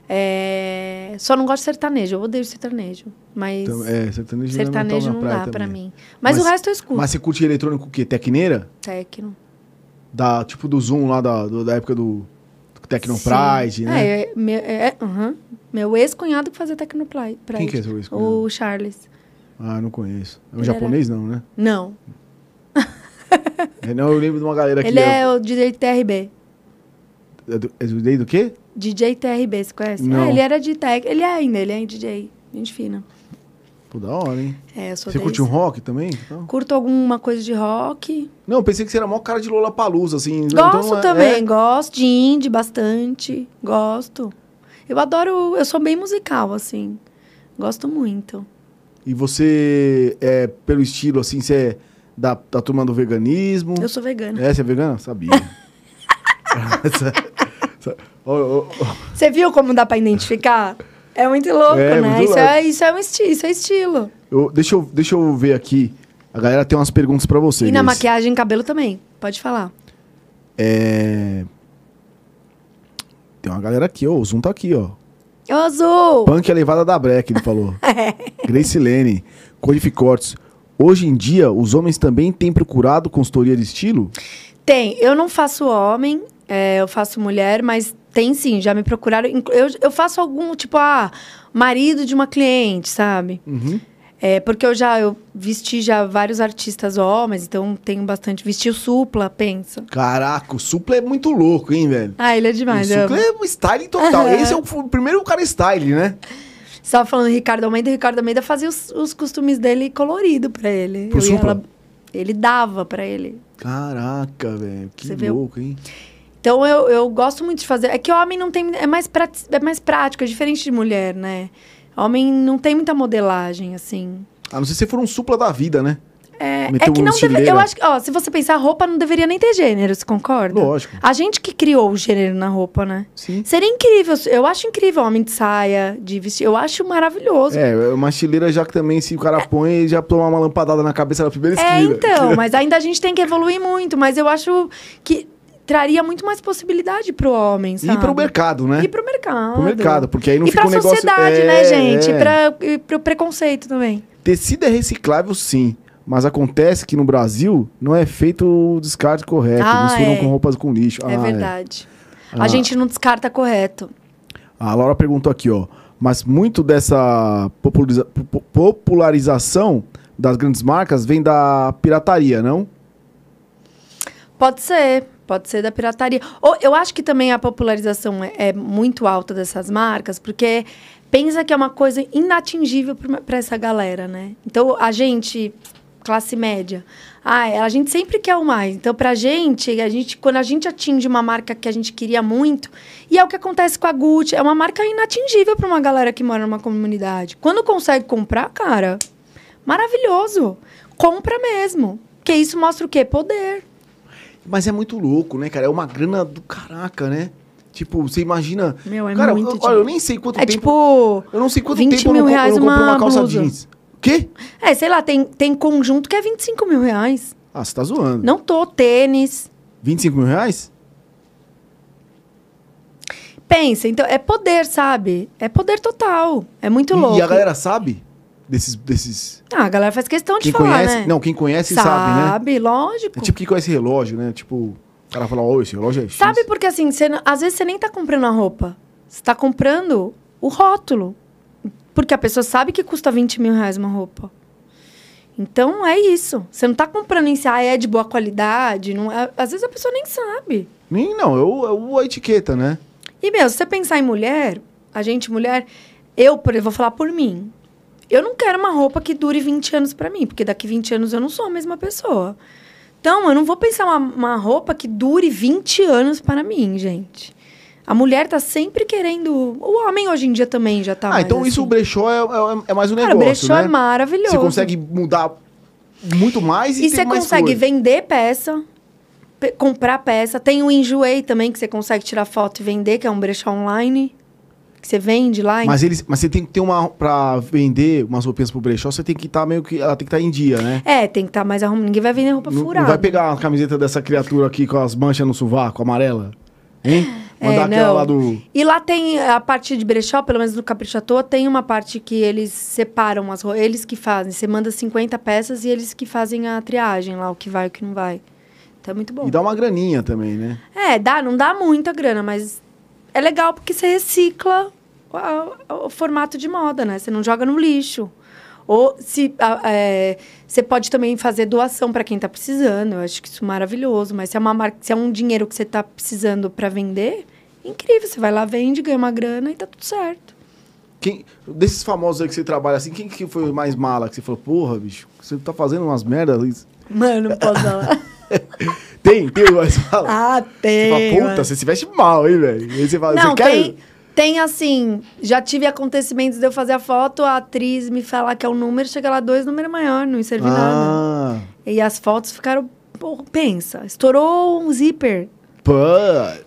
É, Só não gosto de sertanejo, eu odeio sertanejo. Mas Então, é, sertanejo, sertanejo na não praia dá pra mim. Mas, Mas- o resto eu escuto. Mas você curte eletrônico o quê? Tecneira? Techno. Da, tipo do Zoom lá da, da época do Tecno Sim. Pride, né? É, é, meu, é, aham. meu ex-cunhado que fazia Tecnopride. Quem que é seu ex O Charles. Ah, não conheço. É um Ele japonês, não, né? Não. É, não, eu lembro de uma galera que Ele é o DJ TRB. É do, é do, do quê? DJ TRB, você conhece? Não. É, ele era de tech. Ele é ainda, ele é DJ. Gente fina. Pô, da hora, hein? É, eu sou Você curte um rock também? Não, Curto alguma coisa de rock. não pensei que você era maior cara de Lola Palusa, assim. Gosto então, é- também, é- gosto de indie bastante. Gosto. Eu adoro, eu sou bem musical, assim. Gosto muito. E você, é, pelo estilo, assim, você é da, da turma do veganismo? Eu sou vegana. É, você é vegana? Sabia. Você viu como dá pra identificar? É muito louco, É, né? muito isso, louco. é, isso, é um esti isso é estilo. Eu- deixa, eu, deixa eu ver aqui. A galera tem umas perguntas pra você. e na Grace. maquiagem e cabelo também. Pode falar. É... Tem uma galera aqui, ó. O Zoom tá aqui, ó. Ô, Azul! Punk é levada da breca, ele falou. Grace Lene, Codife Cortes. Hoje em dia, os homens também têm procurado consultoria de estilo? Tem. Eu não faço homem, é, eu faço mulher, mas tem sim, já me procuraram. Eu, eu faço algum, tipo, ah, marido de uma cliente, sabe? Uhum. É, porque eu já eu vesti já vários artistas homens, então tenho bastante. Vesti o Supla, pensa. Caraca, o Supla é muito louco, hein, velho? Ah, ele é demais. o Supla é um style total. Esse é o, o primeiro cara style, né? Você tava falando do Ricardo Almeida, o Ricardo Almeida fazia os, os costumes dele colorido pra ele. Pro Eu Supla? lá- ele dava pra ele. Caraca, velho. Que Você viu? louco, hein? Então eu, eu gosto muito de fazer. É que homem não tem. É mais, prati- é mais prático, é diferente de mulher, né? Homem não tem muita modelagem, assim. A não ser se você for um Supla da vida, né? É, é que não deve. Eu acho que, ó, se você pensar, roupa não deveria nem ter gênero, você concorda? Lógico. A gente que criou o gênero na roupa, né? Sim. Seria incrível. Eu acho incrível homem de saia, de vestir. Eu acho maravilhoso. É, uma estileira já que também, se o cara põe, ele já toma uma lampadada na cabeça na primeira É, esquina. então, mas ainda a gente tem que evoluir muito. Mas eu acho que traria muito mais possibilidade pro homem, sabe? E pro mercado, né? E pro mercado. Pro mercado, porque aí não e fica pra um negócio... sociedade, é, né, gente? é. E, pra, e pro preconceito também. Tecido é reciclável, sim. mas acontece que no Brasil não é feito o descarte correto. Ah, misturam é. com roupas com lixo. É Ah, verdade. Ah. A gente não descarta correto. A Laura perguntou aqui, ó. Mas muito dessa populariza- po- popularização das grandes marcas vem da pirataria, não? Pode ser, pode ser da pirataria. Ou eu acho que também a popularização é, é muito alta dessas marcas, porque pensa que é uma coisa inatingível para essa galera, né? Então a gente, classe média, ah, a gente sempre quer o mais. Então pra gente, a gente, quando a gente atinge uma marca que a gente queria muito, e é o que acontece com a Gucci, é uma marca inatingível para uma galera que mora numa comunidade. Quando consegue comprar, cara, maravilhoso. Compra mesmo. Porque isso mostra o quê? Poder. Mas é muito louco, né, cara? É uma grana do caraca, né? Tipo, você imagina. Meu, é cara, muito eu, olha, dinheiro. eu nem sei quanto É tempo. tipo. eu não sei quanto 20 tempo eu mil não, eu reais não compro uma uma calça blusa. jeans. Quê? É, sei lá, tem, tem conjunto que é 25 mil reais. Ah, você tá zoando. Não tô, tênis. 25 mil reais? Pensa, então, é poder, sabe? É poder total. É muito E- louco. E a galera sabe desses. desses... Ah, a galera faz questão de Quem falar, conhece. né? Não, quem conhece sabe, né? Sabe, lógico. É tipo quem conhece relógio, né? Tipo, o cara fala, ó, esse relógio é X. Sabe porque assim, você às vezes você nem tá comprando a roupa. Você tá comprando o rótulo. Porque a pessoa sabe que custa 20 mil reais uma roupa. Então é isso. Você não tá comprando em si, ah, é de boa qualidade. Não é- Às vezes a pessoa nem sabe. Nem, não, é, o, é a etiqueta, né? E, meu, se você pensar em mulher, a gente, mulher, eu, por exemplo, vou falar por mim. Eu não quero uma roupa que dure 20 anos pra mim, porque daqui 20 anos eu não sou a mesma pessoa. Então, eu não vou pensar uma, uma roupa que dure 20 anos para mim, gente. A mulher tá sempre querendo. O homem hoje em dia também já tá ah, então isso o assim. brechó é, é, é mais um Cara, negócio, brechó né? é maravilhoso. Você consegue mudar muito mais e, E você consegue coisa. vender peça, pe- comprar peça. Tem o Enjoei também, que você consegue tirar foto e vender, que é um brechó online. Que você vende lá. Mas, eles, mas você tem que ter uma. Pra vender umas roupinhas pro brechó, você tem que estar meio que. Ela tem que estar em dia, né? É, tem que estar mais arrumado. Ninguém vai vender roupa Não, furada. não vai pegar a camiseta dessa criatura aqui com as manchas no sovaco, amarela? Hein? É, Mandar aquela não. lá do. E lá tem a parte de brechó, pelo menos no Capricho à Toa, tem uma parte que eles separam as roupas. Eles que fazem. Você manda 50 peças e eles que fazem a triagem lá, o que vai e o que não vai. Então é muito bom. E dá uma graninha também, né? É, dá, não dá muita grana, mas é legal porque você recicla o, a- o formato de moda, né? Você não joga no lixo. Ou se a- é, você pode também fazer doação para quem está precisando. Eu acho que isso é maravilhoso. Mas se é, uma marca, se é um dinheiro que você está precisando para vender, incrível. Você vai lá, vende, ganha uma grana e tá tudo certo. Quem, desses famosos aí que você trabalha assim, quem que foi o mais mala? Que você falou, porra, bicho, você tá fazendo umas merdas. Mano, não posso falar. Tem, tem o mais mala. ah, você tem. fala, puta, mano. você se veste mal, hein, velho? Aí você fala, Não, você quer. tem, tem assim, já tive acontecimentos de eu fazer a foto, a atriz me falar que é um número, chega lá dois números maior, não serve nada. Ah, E as fotos ficaram, pô, pensa, estourou um zíper.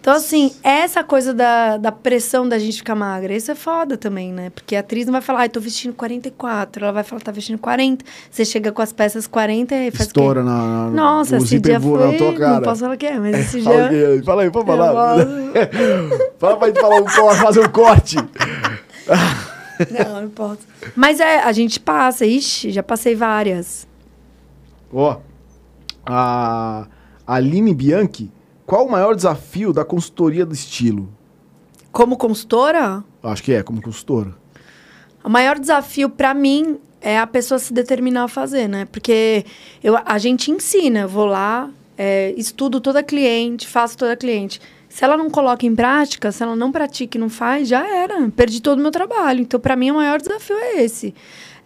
Então, assim, essa coisa da, da pressão da gente ficar magra, isso é foda também, né? Porque a atriz não vai falar, ai, tô vestindo 44. Ela vai falar, tá vestindo 40. Você chega com as peças 40 e faz? Estoura na, na. Nossa, esse dia foi... Não posso falar o que é, mas esse dia... Fala aí, pode falar. Fala pra gente falar um, fazer um corte. Não, não posso. Mas é, a gente passa, ixi, já passei várias. Ó, a Aline Bianchi, qual o maior desafio da consultoria do estilo? Como consultora, Acho que é, como consultora. o maior desafio pra mim é a pessoa se determinar a fazer, né? Porque eu, a gente ensina, eu vou lá, é, estudo toda cliente, faço toda cliente. Se ela não coloca em prática, se ela não pratica e não faz, já era. Perdi todo o meu trabalho. Então, pra mim, o maior desafio é esse.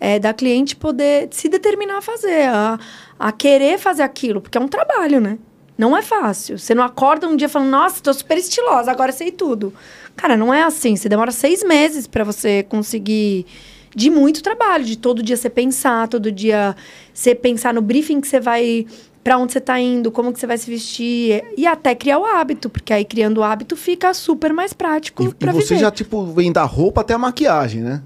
É da cliente poder se determinar a fazer, a, a querer fazer aquilo, porque é um trabalho, né? Não é fácil. Você não acorda um dia falando, nossa, tô super estilosa, agora sei tudo. Cara, não é assim. Você demora seis meses para você conseguir de muito trabalho, de todo dia você pensar, todo dia você pensar no briefing que você vai, para onde você tá indo, como que você vai se vestir e até criar o hábito, porque aí criando o hábito fica super mais prático E, e você viver. já, tipo, vem da roupa até a maquiagem, né?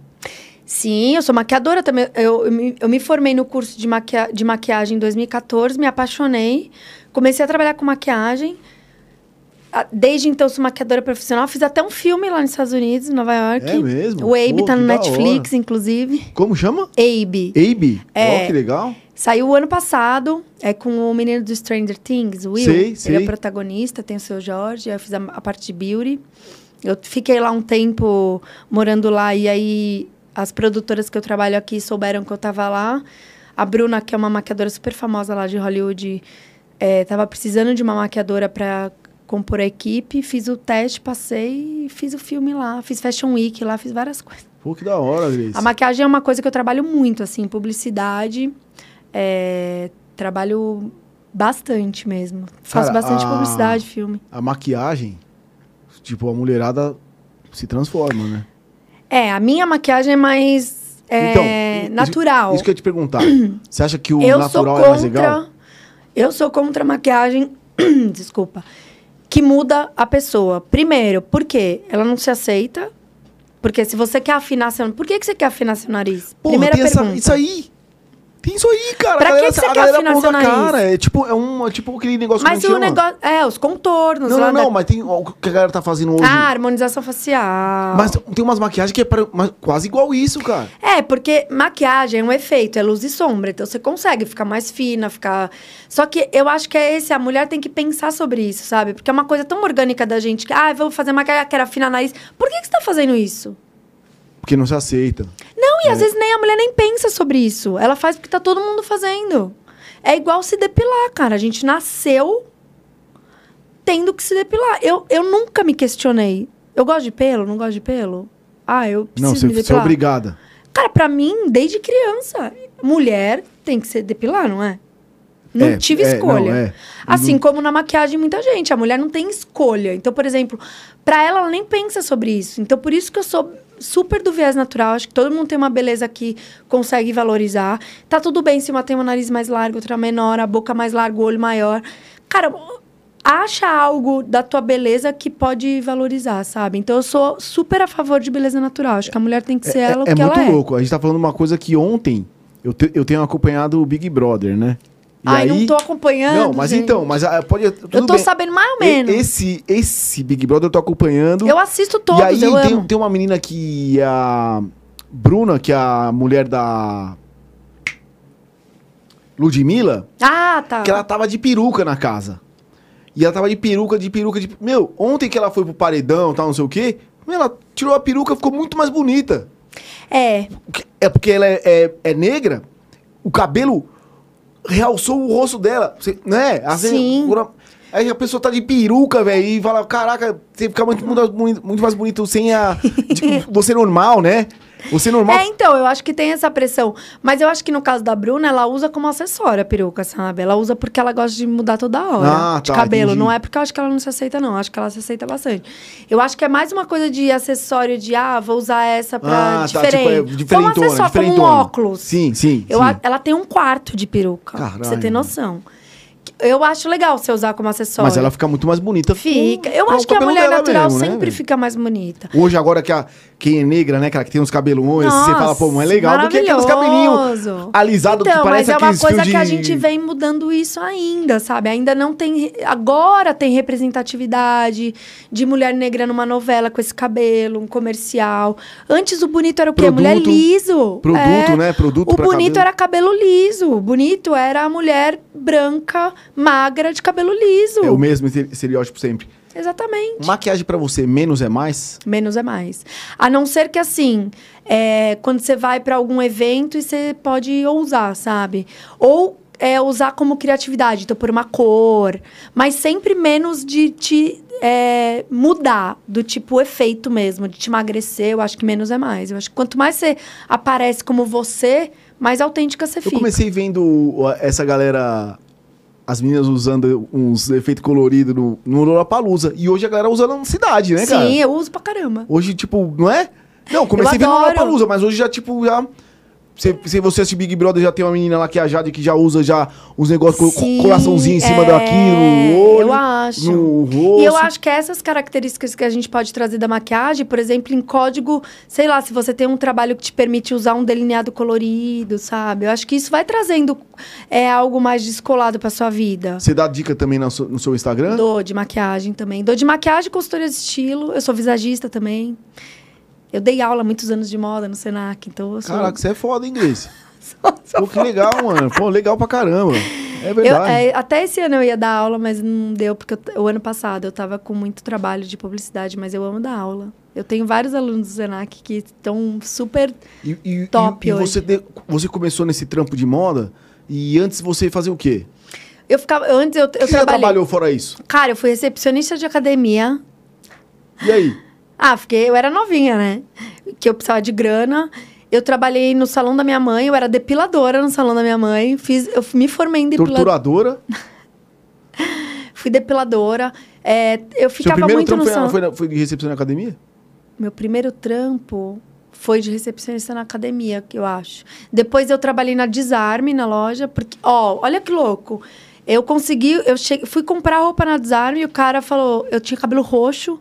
Sim, eu sou maquiadora também. Eu, eu, me, eu me formei no curso de, maquia, de maquiagem em 2014, me apaixonei, comecei a trabalhar com maquiagem. a- desde então sou maquiadora profissional. Fiz até um filme lá nos Estados Unidos, em Nova York. É mesmo? O Abe Pô, tá no Netflix, inclusive. Como chama? Abe. Abe? É. Ó, que legal. Saiu o ano passado, é com o menino do Stranger Things, o Will. Sei, Ele sei. é o protagonista, tem o seu Jorge, eu fiz a, a parte de beauty. Eu fiquei lá um tempo morando lá e aí as produtoras que eu trabalho aqui souberam que eu tava lá. A Bruna, que é uma maquiadora super famosa lá de Hollywood, é, tava precisando de uma maquiadora para compor a equipe. Fiz o teste, passei e fiz o filme lá. Fiz Fashion Week lá, fiz várias coisas. Pô, que da hora, Grace. A maquiagem é uma coisa que eu trabalho muito, assim, publicidade. é, trabalho bastante mesmo. Faço Cara, bastante a- publicidade, filme. A maquiagem, tipo, a mulherada se transforma, né? É, a minha maquiagem é mais é, Então, natural. Isso que eu ia te perguntar. Você acha que o eu sou natural contra. é mais legal? Eu sou contra a maquiagem. desculpa. Que muda a pessoa. Primeiro, por quê? Ela não se aceita. Porque se você quer afinar seu... Por que, que você quer afinar seu nariz? Porra, Primeira tem essa- pergunta. isso aí. Tem isso aí, cara. Pra a que galera, que você a quer galera afinar na nariz? cara. É tipo, é um, é tipo aquele negócio Mas que o não chama. negócio... É, os contornos Não, não, não, da- mas tem o que a galera tá fazendo hoje. Ah, harmonização facial. mas tem umas maquiagens que é pra- mas quase igual isso, cara. É, porque maquiagem é um efeito, é luz e sombra. Então você consegue ficar mais fina, ficar. Só que eu acho que é esse, a mulher tem que pensar sobre isso, sabe? Porque é uma coisa tão orgânica da gente que, ah, eu vou fazer maquiagem, quero afinar nariz. Por que, que você tá fazendo isso? Porque não se aceita. Não, É. e às vezes nem a mulher nem pensa sobre isso. Ela faz porque tá todo mundo fazendo. É igual se depilar, cara. A gente nasceu tendo que se depilar. Eu, eu nunca me questionei. Eu gosto de pelo? Não gosto de pelo? Ah, eu preciso não, você, me você é depilar. obrigada. Cara, pra mim, desde criança, mulher tem que se depilar, não é? Não É, tive é, escolha. não, é. Assim como na maquiagem, muita gente. A mulher não tem escolha. Então, por exemplo, pra ela, ela nem pensa sobre isso. Então, por isso que eu sou super do viés natural. Acho que todo mundo tem uma beleza que consegue valorizar. Tá tudo bem se uma tem um nariz mais largo, outra menor, a boca mais larga, o olho maior. Cara, acha algo da tua beleza que pode valorizar, sabe? Então, eu sou super a favor de beleza natural. Acho que a mulher tem que ser ela o é que muito ela é. louco. A gente tá falando uma coisa que ontem eu, te- eu tenho acompanhado o Big Brother, né? E Ai, aí... não tô acompanhando. Não, mas gente. então, mas ah, pode. Eu tô bem. sabendo mais ou menos. Esse, esse Big Brother eu tô acompanhando. Eu assisto todos, e aí eu tem, amo. tem uma menina que é a Bruna, que é a mulher da Ludmilla, Ah, tá. que ela tava de peruca na casa. E ela tava de peruca, de peruca, de. Meu, ontem que ela foi pro paredão, tal, não sei o quê, ela tirou a peruca, ficou muito mais bonita. É, É porque ela é, é, é negra, o cabelo realçou o rosto dela, você- né? Vezes, Sim. Aí a pessoa tá de peruca, velho, e fala, caraca, você fica muito, muito, muito- muito mais bonito sem a. de- você normal, né? Você normal. É, então, eu acho que tem essa pressão. Mas eu acho que no caso da Bruna, ela usa como acessório a peruca, sabe? Ela usa porque ela gosta de mudar toda hora Ah, de tá, cabelo. entendi. Não é porque eu acho que ela não se aceita, não. Eu acho que ela se aceita bastante. Eu acho que é mais uma coisa de acessório de, ah, vou usar essa pra Ah, tá, diferente. tipo, é como acessório, como um óculos. Sim, sim. Eu sim. ela tem um quarto de peruca. pra você Caralho. ter noção. Eu acho legal você usar como acessório. Mas ela fica muito mais bonita. Fica. Eu acho que a mulher natural mesmo, né, sempre velho? fica mais bonita. Hoje, agora que a, quem é negra, né, cara, que tem uns cabelões, você fala, pô, mas é legal do que aqueles cabelinhos alisados Então, que mas parece é uma coisa fios que a de- gente vem mudando isso ainda, sabe? Ainda não tem. Agora tem representatividade de mulher negra numa novela com esse cabelo, um comercial. Antes o bonito era o quê? Produto. mulher liso. Produto, É. né? Produto O bonito cabelo. era cabelo liso. O bonito era a mulher branca, magra, de cabelo liso. É o mesmo estere- estereótipo sempre. Exatamente. Maquiagem pra você, menos é mais? Menos é mais. A não ser que assim, é, quando você vai para algum evento e você pode ousar, sabe? Ou é, usar como criatividade, então por uma cor, mas sempre menos de te é, mudar, do tipo efeito mesmo, de te emagrecer, eu acho que menos é mais. Eu acho que quanto mais você aparece como você, mais autêntica você Eu fica. comecei vendo essa galera, as meninas usando uns efeitos coloridos no, no Lollapalooza. E hoje a galera usa na cidade, né, cara? Sim, eu uso pra caramba. Hoje, tipo, não é? Não, comecei vendo no adoro. Lollapalooza, mas hoje já, tipo, já Se, se você assistir Big Brother, já tem uma menina lá que é a Jade que já usa já os negócios com coraçãozinho em cima é, daquilo, no olho, eu acho. no rosto. E eu acho que essas características que a gente pode trazer da maquiagem, por exemplo, em código, sei lá, se você tem um trabalho que te permite usar um delineado colorido, sabe? Eu acho que isso vai trazendo é, algo mais descolado pra sua vida. Você dá dica também no seu, no seu Instagram? Dou de maquiagem também. Dou de maquiagem, consultoria de estilo. Eu sou visagista também. Eu dei aula muitos anos de moda no Senac, então eu sou... Caraca, você é foda, hein, Grace? sou- sou Pô, que legal, mano. Pô, legal pra caramba. É Eu, verdade. é, até esse ano eu ia dar aula, mas não deu, porque eu- o ano passado eu tava com muito trabalho de publicidade, mas eu amo dar aula. Eu tenho vários alunos do Senac que estão super. E, e- top e- e hoje. você, de- você começou nesse trampo de moda e antes você fazia o quê? Eu ficava. eu- Antes eu, eu que você já trabalhei. trabalhou fora isso? Cara, eu fui recepcionista de academia. E aí? Ah, fiquei. Eu era novinha, né? Que eu precisava de grana. Eu trabalhei no salão da minha mãe, eu era depiladora no salão da minha mãe. Fiz, eu me formei em depiladora. Torturadora? Fui depiladora. É, eu Seu ficava primeiro muito trampo no foi, salão. foi, na- foi de recepção na academia? Meu primeiro trampo foi de recepcionista na academia, que eu acho. Depois eu trabalhei na Desarme, na loja, porque, ó, olha que louco. Eu consegui, eu cheguei, fui comprar roupa na Desarme e o cara falou, eu tinha cabelo roxo.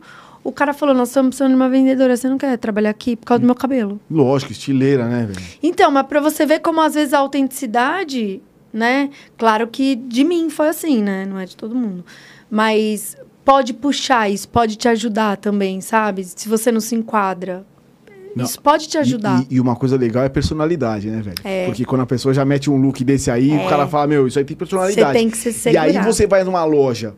O cara falou, nós estamos precisando de uma vendedora, você não quer trabalhar aqui por causa do meu cabelo? Lógico, estileira, né, velho? Então, mas pra você ver como às vezes a autenticidade, né? Claro que de mim foi assim, né? Não é de todo mundo. Mas pode puxar isso, pode te ajudar também, sabe? Se você não se enquadra. Não. Isso pode te ajudar. E, e- e uma coisa legal é personalidade, né, velho? É. Porque quando a pessoa já mete um look desse aí, o cara fala, meu, isso aí tem personalidade. Você tem que se E segurar. aí você vai numa loja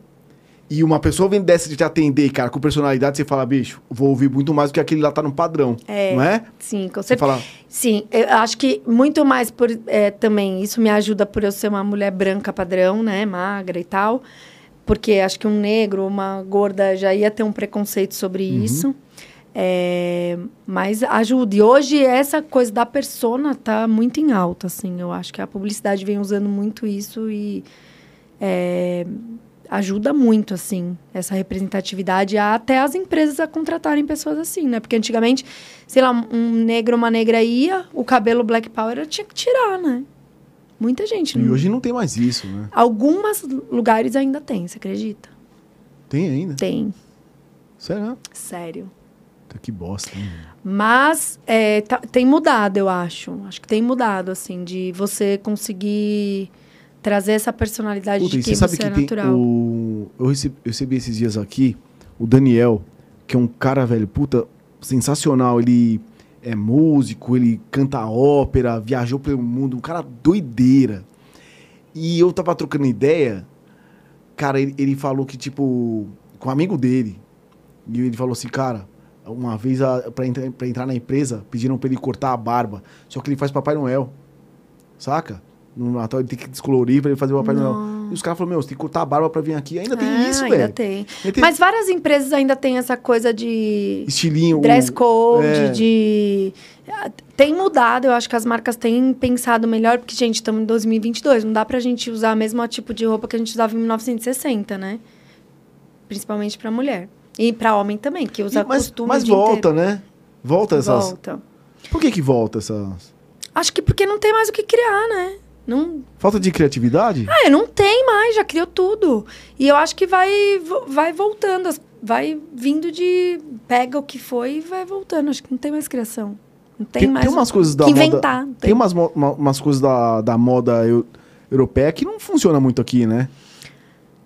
e uma pessoa vem dessa de te atender, cara, com personalidade, você fala, bicho, vou ouvir muito mais do que aquele lá tá no padrão. É. Não é? Sim, com certeza. fala, Sim, eu acho que muito mais por é, também isso me ajuda por eu ser uma mulher branca padrão, né, magra e tal, porque acho que um negro, uma gorda já ia ter um preconceito sobre Uhum. isso. É, mas ajuda. E hoje essa coisa da persona tá muito em alta, assim. Eu acho que a publicidade vem usando muito isso e é, ajuda muito, assim, essa representatividade, a- até as empresas a contratarem pessoas assim, né? Porque antigamente, sei lá, um negro, uma negra ia, o cabelo Black Power tinha que tirar, né? Muita gente. e não- hoje não tem mais isso, né? Alguns lugares ainda tem, você acredita? Tem ainda. Tem, né? sério. Que bosta, hein? Mas é, tá- tem mudado, eu acho. Acho que tem mudado, assim, de você conseguir trazer essa personalidade Puta, de quem você sabe você que é tem natural. o... Eu recebi, eu recebi esses dias aqui o Daniel, que é um cara, velho, puta, sensacional. Ele é músico, ele canta ópera, viajou pelo mundo, um cara doideira. E eu tava trocando ideia, cara, ele, ele falou que, tipo, com um amigo dele, e ele falou assim, cara, uma vez a, pra, entrar, pra entrar na empresa, pediram pra ele cortar a barba, só que ele faz Papai Noel, saca? No Natal ele tem que descolorir pra ele fazer o Papai Noel. E os caras falaram, meu, você tem que cortar a barba pra vir aqui. Ainda tem Ah, isso, velho. tem. Ainda tem Mas várias empresas ainda têm essa coisa de estilinho. dress code, é. de... Tem mudado, eu acho que as marcas têm pensado melhor, porque, gente, estamos em 2022, não dá pra gente usar o mesmo tipo de roupa que a gente usava em 1960, né? Principalmente pra mulher. E pra homem também, que usa E- mas costume mas volta, inteiro. né? Volta essas. Volta. Por que que volta essas. Acho que porque não tem mais o que criar, né? Não, Falta de criatividade? É, não tem mais, já criou tudo. E eu acho que vai, vai voltando, vai vindo de. Pega o que foi e vai voltando. Acho que não tem mais criação. Não tem, mais umas o coisas da moda. inventar. não Tem, umas, uma- umas coisas da, da moda eu- europeia que não funciona muito aqui, né?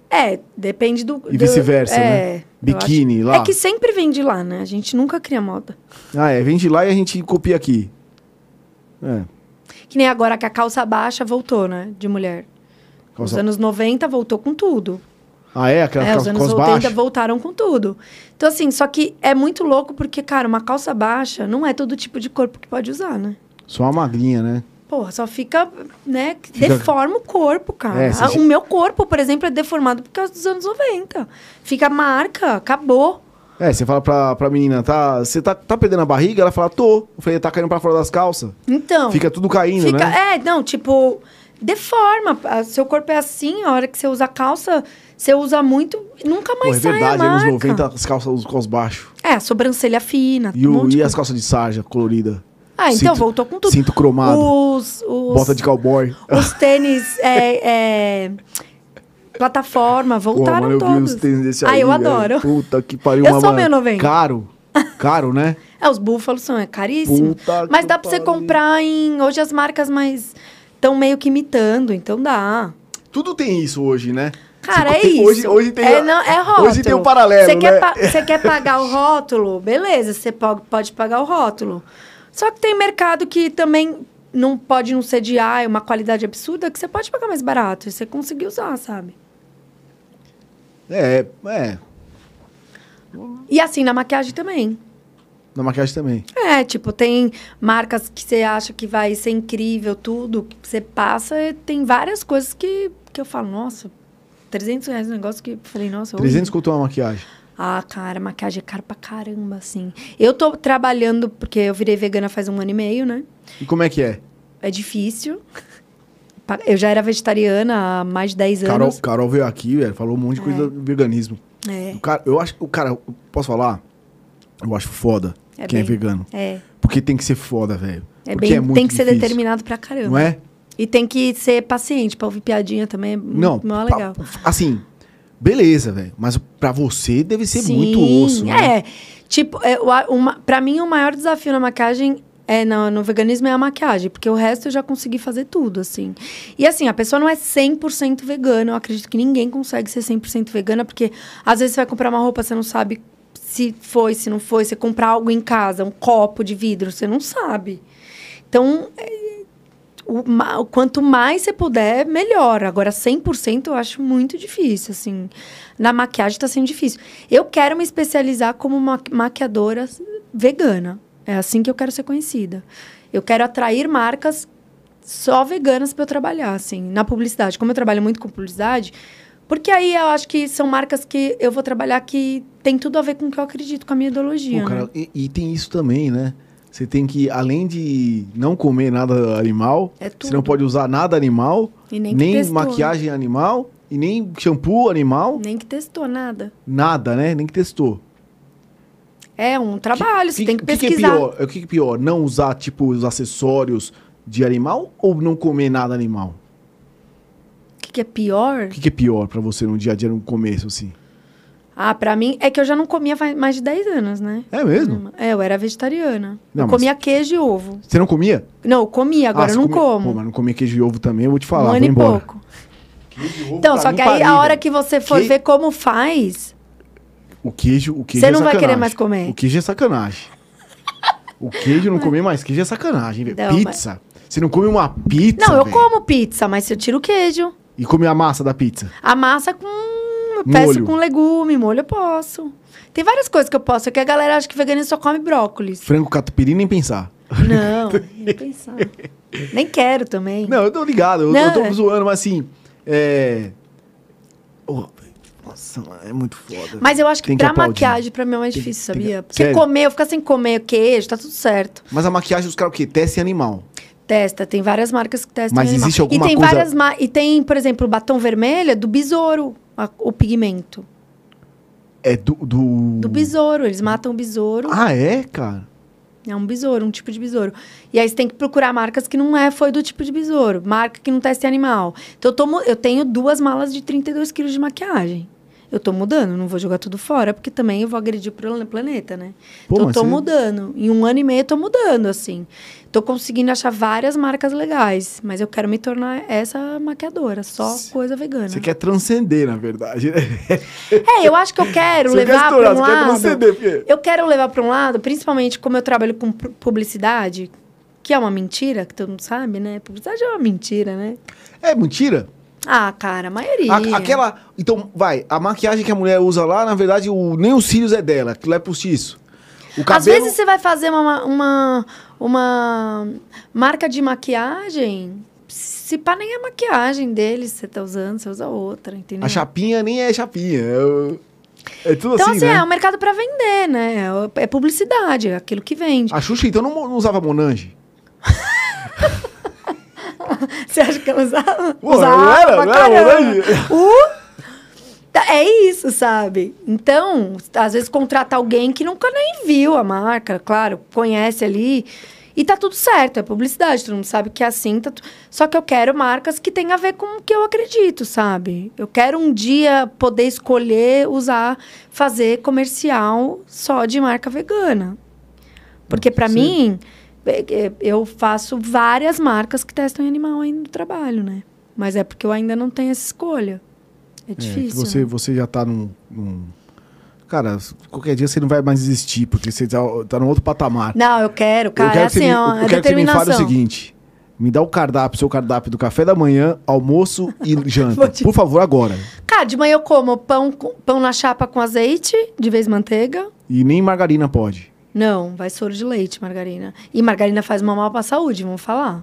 É, depende do. E vice-versa, é, né? Biquíni lá. É que sempre vem de lá, né? A gente nunca cria moda. Ah, é. Vem de lá e a gente copia aqui. É. Que nem agora que a calça baixa voltou, né? De mulher. Nos Calça- anos 90 voltou com tudo. Ah, é? Aquela É, os anos cos 80 baixas? voltaram com tudo. Então, assim, só que é muito louco porque, cara, uma calça baixa não é todo tipo de corpo que pode usar, né? Só uma magrinha, né? Porra, só fica, né? Fica- Deforma o corpo, cara. É, O meu corpo, por exemplo, é deformado por causa dos anos 90. Fica marca, acabou. É, você fala pra, pra menina, tá, você tá, tá perdendo a barriga? Ela fala, tô. Eu falei, tá caindo pra fora das calças. Então. Fica tudo caindo, fica- né? É, não, tipo, deforma. Seu corpo é assim, a hora que você usa calça, você usa muito, nunca Pô, mais é sai verdade, a anos marca. 90 as calças os cos baixos. É, a sobrancelha fina. E, um o, e as calças de sarja colorida? Ah, então Cinto- voltou com tudo. Cinto cromado. Os, os, Bota de cowboy. os tênis, é, é, plataforma, Pô, voltaram mano, eu vi todos. uns tênis desse Ah, aí. eu velho. adoro. Puta que pariu. Eu sou meio 90. Caro. Caro, né? É, os búfalos são é caríssimo. Puta Mas dá pra você pariu. comprar em. Hoje as marcas mais. estão meio que imitando, então dá. Tudo tem isso hoje, né? Cara, Você é tem- isso. Hoje, hoje tem, é, não, é rótulo. Hoje tem um paralelo, Você né? quer, você quer pagar o rótulo? Beleza, você po- pode pagar o rótulo. Só que tem mercado que também não pode não ser de ah, é uma qualidade absurda, que você pode pagar mais barato. E você conseguir usar, sabe? É, é. E assim, na maquiagem também. Na maquiagem também. É, tipo, tem marcas que você acha que vai ser incrível, tudo, que você passa, e tem várias coisas que, que eu falo, nossa, 300 reais um negócio que eu falei, nossa, 300 horrível. conto uma maquiagem. Ah, cara, maquiagem é caro pra caramba, assim. Eu tô trabalhando, porque eu virei vegana faz um ano e meio, né? E como é que é? É difícil. Eu já era vegetariana há mais de 10 Carol, anos. Carol veio aqui, velho, falou um monte de coisa do veganismo. É, O cara, eu acho, o cara, posso falar? Eu acho foda É quem é bem- vegano. é. Porque tem que ser foda, velho. É Porque bem, é muito tem que ser difícil. determinado pra caramba. Não é? E tem que ser paciente pra ouvir piadinha também. É Não. Não é pa- legal. Assim, beleza, velho. Mas pra você deve ser Sim, muito osso, né? É. Tipo, é, uma, pra mim, o maior desafio na maquiagem é no, no veganismo é a maquiagem, porque o resto eu já consegui fazer tudo, assim. E assim, a pessoa não é 100% vegana. Eu acredito que ninguém consegue ser 100% vegana, porque às vezes você vai comprar uma roupa, você não sabe se foi, se não foi. Você comprar algo em casa, um copo de vidro, você não sabe. Então, é, o, o quanto mais você puder, melhor. Agora, 100% eu acho muito difícil, assim. Na maquiagem tá sendo difícil. Eu quero me especializar como ma maquiadora vegana. É assim que eu quero ser conhecida. Eu quero atrair marcas só veganas para eu trabalhar, assim, na publicidade. Como eu trabalho muito com publicidade, porque aí eu acho que são marcas que eu vou trabalhar que tem tudo a ver com o que eu acredito, com a minha ideologia. Pô, né? cara, e, e tem isso também, né? Você tem que, além de não comer nada animal, É você não pode usar nada animal, E nem nem, testou, né? maquiagem animal, e nem shampoo animal, Nem que testou nada. nada, né? Nem que testou. É um trabalho, você tem que o que, pesquisar. é pior? O que, que é pior? Não usar, tipo, os acessórios de animal ou não comer nada animal? O que, que é pior? O que, que é pior pra você no dia a dia, no começo, assim? Ah, pra mim, é que eu já não comia faz mais de 10 anos, né? É mesmo? É, eu era vegetariana. Não, eu mas- comia queijo e ovo. Você não comia? Não, eu comia, agora Ah, eu você não comia- como. Pô, mas não comia queijo e ovo também, eu vou te falar, um vou ano e embora. pouco. Queijo e ovo Então, pra só mim que aí, parei, a hora que você for Que- ver como faz, O queijo, o queijo Você é não vai querer mais comer. O queijo é sacanagem. O queijo não comer mais queijo é sacanagem, velho. Não, Pizza. Você não come uma pizza, Não, eu como pizza, mas eu tiro o queijo. E come a massa da pizza. A massa com. Eu peço Molho. com legume, molho eu posso. Tem várias coisas que eu posso. É que a galera acha que veganismo só come brócolis. Frango catupiry nem pensar. Não, nem pensar. Nem quero também. Não, eu tô ligado. Eu, eu tô é. zoando, mas assim... É... Oh, nossa, é muito foda. Mas eu acho que Tem que pra aplaudir. maquiagem, pra mim, é mais Tem- difícil, tem que- sabia? Porque Sério? comer, eu ficar sem comer queijo, tá tudo certo. Mas a maquiagem, os caras o quê? Teste animal. Testa, tem várias marcas que testam Mas animal. existe alguma e tem coisa- várias ma- E tem, por exemplo, o batom vermelho é do besouro, a- o pigmento. É do... Do, Do besouro, eles matam o besouro. Ah, é, cara? É um besouro, um tipo de besouro. E aí você tem que procurar marcas que não é, foi do tipo de besouro. Marca que não testa em animal. Então eu, tô mu- eu tenho duas malas de 32 quilos de maquiagem. Eu tô mudando, não vou jogar tudo fora, porque também eu vou agredir o plan- planeta, né? Pô, então eu tô você- mudando. Em um ano e meio eu tô mudando, assim. Tô conseguindo achar várias marcas legais, mas eu quero me tornar essa maquiadora, só Cê- coisa vegana. Você quer transcender, na verdade. né? É, eu acho que eu quero Você levar para um você quer lado. transcender, porque... Eu quero levar para um lado, principalmente como eu trabalho com pu- publicidade, que é uma mentira, que todo mundo sabe, né? Publicidade é uma mentira, né? É mentira? Ah, cara, a maioria. A- aquela. Então, vai, a maquiagem que a mulher usa lá, na verdade, o, nem os cílios é dela, aquilo é postiço. O cabelo. Às vezes você vai fazer uma, uma, uma marca de maquiagem, se pá, nem é maquiagem deles você tá usando, você usa outra, entendeu? A chapinha nem é chapinha. É, é tudo Então, assim, assim, né? é um mercado para vender, né? É publicidade, é aquilo que vende. A Xuxa, então, não, não usava Monange? Você acha que ela usava? Pô, usava era? pra era caramba. Tá, É isso, sabe? Então, às vezes contrata alguém que nunca nem viu a marca, claro, conhece ali. E tá tudo certo, é publicidade, todo mundo sabe que é assim. Tá tu... Só que eu quero marcas que tenham a ver com o que eu acredito, sabe? Eu quero um dia poder escolher usar, fazer comercial só de marca vegana. Porque para mim, eu faço várias marcas que testam em animal ainda no trabalho, né? Mas é porque eu ainda não tenho essa escolha. É difícil. É, você, né? você já tá num, num, Cara, qualquer dia você não vai mais existir, porque você tá, tá num outro patamar. Não, eu quero, cara. Eu quero é assim, me, ó, eu quero que você me fale o seguinte. Me dá o cardápio, seu cardápio do café da manhã, almoço e janta. Te... Por favor, agora. Cara, de manhã eu como pão, pão na chapa com azeite, de vez manteiga. E nem margarina pode. Não, vai soro de leite, margarina. E margarina faz mal pra saúde, vamos falar.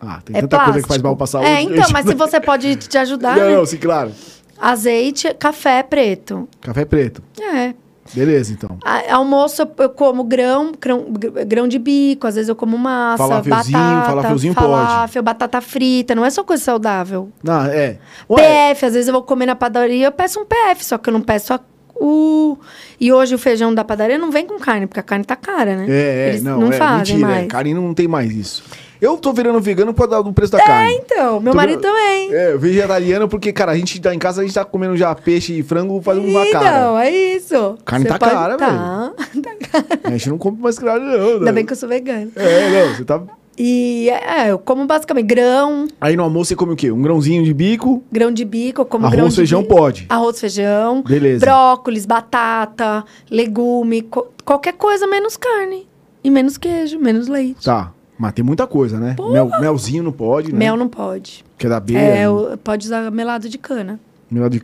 Ah, tem é tanta plástico. coisa que faz mal pra saúde. É, então, mas se você pode te ajudar. Não, né? não, sim, claro. Azeite, café preto. Café preto. É. Beleza, então. A, almoço eu como grão, grão, grão de bico, às vezes eu como massa, falafelzinho, batata, falafelzinho falafel, pode. batata frita, não é só coisa saudável. Não, é. Ué. PF, às vezes eu vou comer na padaria, eu peço um PF, só que eu não peço a o... E hoje o feijão da padaria não vem com carne, porque a carne tá cara, né? É, é Eles não, não é, fazem mentira, mais. É, carne não tem mais isso. Eu tô virando vegano por dar do preço da é, carne. É, então. Meu tô marido virando, também. É, vegetariano porque, cara, a gente tá em casa, a gente tá comendo já peixe e frango faz uma então, cara. Então, é isso. Carne você tá cara, tá. velho. tá cara. A gente não come mais carne, não. Ainda né? bem que eu sou vegano. É, não, você tá... E é, eu como basicamente grão. Aí no almoço você come o quê? Um grãozinho de bico? Grão de bico, eu como Arroz, grão feijão bico. pode. Arroz, feijão. Beleza. Brócolis, batata, legume, co qualquer coisa menos carne. E menos queijo, menos leite. Tá. Mas tem muita coisa, né? Mel, melzinho não pode, né? Mel não pode. Que é da abelha. É, pode usar melado de cana. Melado de...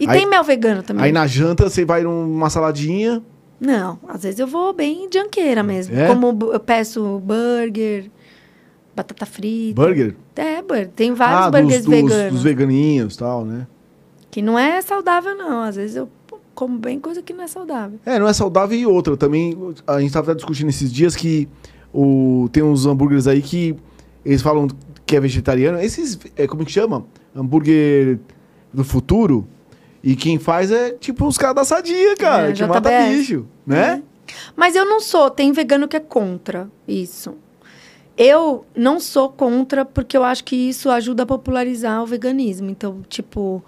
E aí, tem mel vegano também. Aí na janta você vai numa saladinha. Não, às vezes eu vou bem janqueira mesmo. É? Como eu peço burger, batata frita. Burger? É, burger. Tem vários ah, burgers dos, dos, veganos. Dos veganinhos e tal, né? Que não é saudável, não. Às vezes eu como bem coisa que não é saudável. É, não é saudável e outra. Também, a gente tava discutindo esses dias que o, tem uns hambúrgueres aí que eles falam que é vegetariano. Esses, é, como que chama? Hambúrguer do futuro. E quem faz é tipo os caras da sadia, cara. É, que mata JBS. bicho, né? É. Mas eu não sou. Tem vegano que é contra isso. Eu não sou contra porque eu acho que isso ajuda a popularizar o veganismo. Então, tipo,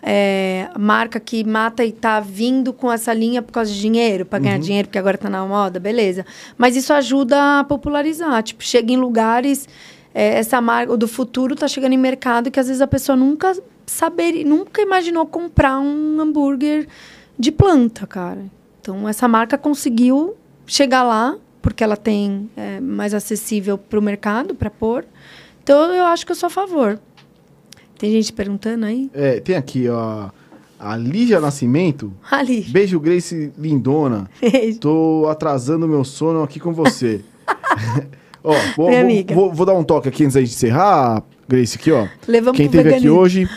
é, marca que mata e tá vindo com essa linha por causa de dinheiro, para ganhar Uhum. dinheiro, porque agora tá na moda, beleza. Mas isso ajuda a popularizar. Tipo, chega em lugares. é, essa marca do futuro tá chegando em mercado que às vezes a pessoa nunca saber, nunca imaginou comprar um hambúrguer de planta, cara. Então, essa marca conseguiu chegar lá, porque ela tem é, mais acessível para o mercado, para pôr. Então, eu acho que eu sou a favor. Tem gente perguntando aí? É, tem aqui, ó. A Lígia Nascimento. Ali. Beijo, Grace Lindona. Beijo. Tô atrasando meu sono aqui com você. ó, vou, vou-. Vou, vou dar um toque aqui antes da gente encerrar, Grace, aqui, ó. Levamos Quem teve aqui hoje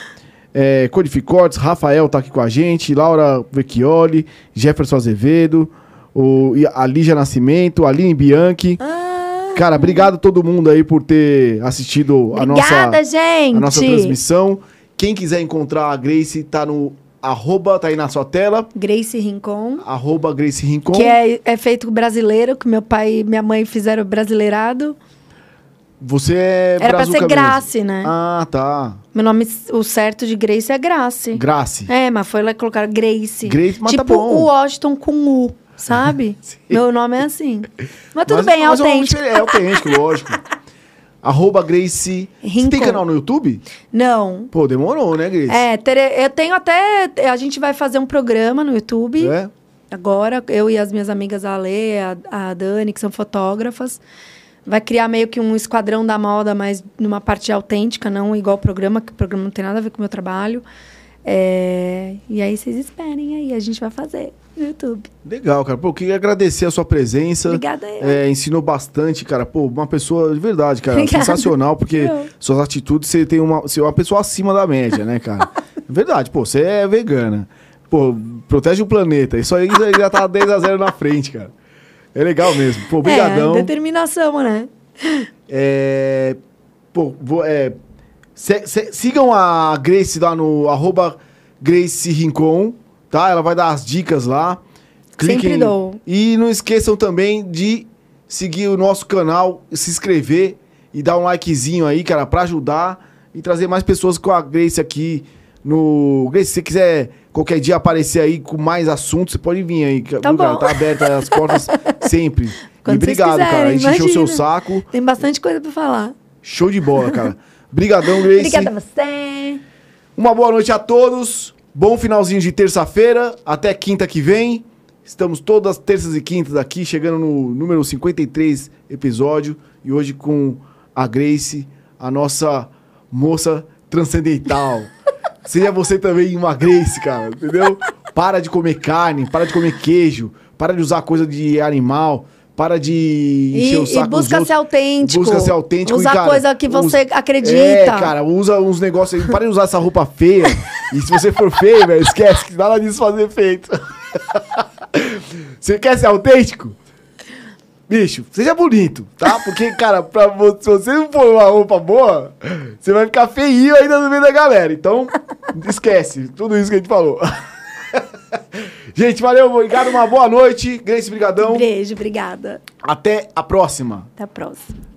é Codificortes, Rafael tá aqui com a gente, Laura Vecchioli, Jefferson Azevedo, o, a Lígia Nascimento, Aline Bianchi. Ah, Cara, obrigado a todo mundo aí por ter assistido a nossa, gente. a nossa transmissão. Quem quiser encontrar a Grace, tá no arroba, tá aí na sua tela, Grace Rincon. arroba Grace Rincon. Que é, é feito brasileiro, que meu pai e minha mãe fizeram brasileirado. Você é Era pra ser Grace, mesmo. né? Ah, tá. Meu nome, o certo de Grace é Grace. Grace. É, mas foi lá colocar Grace. Grace, mas tipo tá bom. o Washington com U, sabe? Meu nome é assim. Mas tudo Mas- bem, é mas autêntico. É autêntico, lógico. Arroba Grace. Você tem canal no YouTube? Não. Pô, demorou, né, Grace? É, tere- eu tenho até. A gente vai fazer um programa no YouTube. É? Agora, eu e as minhas amigas, a Ale, a, a Dani, que são fotógrafas. Vai criar meio que um esquadrão da moda, mas numa parte autêntica, não igual o programa, que o programa não tem nada a ver com o meu trabalho. É, E aí vocês esperem aí, a gente vai fazer no YouTube. Legal, cara. Pô, queria agradecer a sua presença. Obrigada. É, ensinou bastante, cara. Pô, uma pessoa de verdade, cara. Obrigada. Sensacional, porque Eu. suas atitudes, você tem uma, você é uma pessoa acima da média, né, cara? Verdade, pô, você é vegana. Pô, protege o planeta. Isso aí já tá 10 a 0 na frente, cara. É legal mesmo. Pô, brigadão. É, determinação, né? É, pô, vou, é, sigam a Grace lá no arroba Grace Rincon, tá? Ela vai dar as dicas lá. Sempre dou. E não esqueçam também de seguir o nosso canal, se inscrever e dar um likezinho aí, cara, pra ajudar e trazer mais pessoas com a Grace aqui no. Grace, se você quiser qualquer dia aparecer aí com mais assuntos, você pode vir aí. Tá cara? bom. Tá aberta as portas sempre. Quando e vocês obrigado, cara. A quiserem, gente encheu o seu saco. Tem bastante coisa pra falar. Show de bola, cara. Brigadão, Grace. Obrigada a você. Uma boa noite a todos. Bom finalzinho de terça-feira. Até quinta que vem. Estamos todas terças e quintas aqui, chegando no número 53 episódio. E hoje com a Grace, a nossa moça transcendental. Seja você também uma Grace, cara, entendeu? Para de comer carne, para de comer queijo, para de usar coisa de animal, para de encher o E, saco e busca ser autêntico. Busca ser autêntico Usa e, cara, coisa que você us- acredita. É, cara, usa uns negócios aí. Para de usar essa roupa feia. e se você for feio, velho, esquece que nada disso faz efeito. você quer ser autêntico? Bicho, seja bonito, tá? Porque, cara, pra vo- se você não pôr uma roupa boa, você vai ficar feinho ainda no meio da galera. Então, esquece tudo isso que a gente falou. gente, valeu, obrigado, uma boa noite. Grace, brigadão. Beijo, obrigada. Até a próxima. Até a próxima.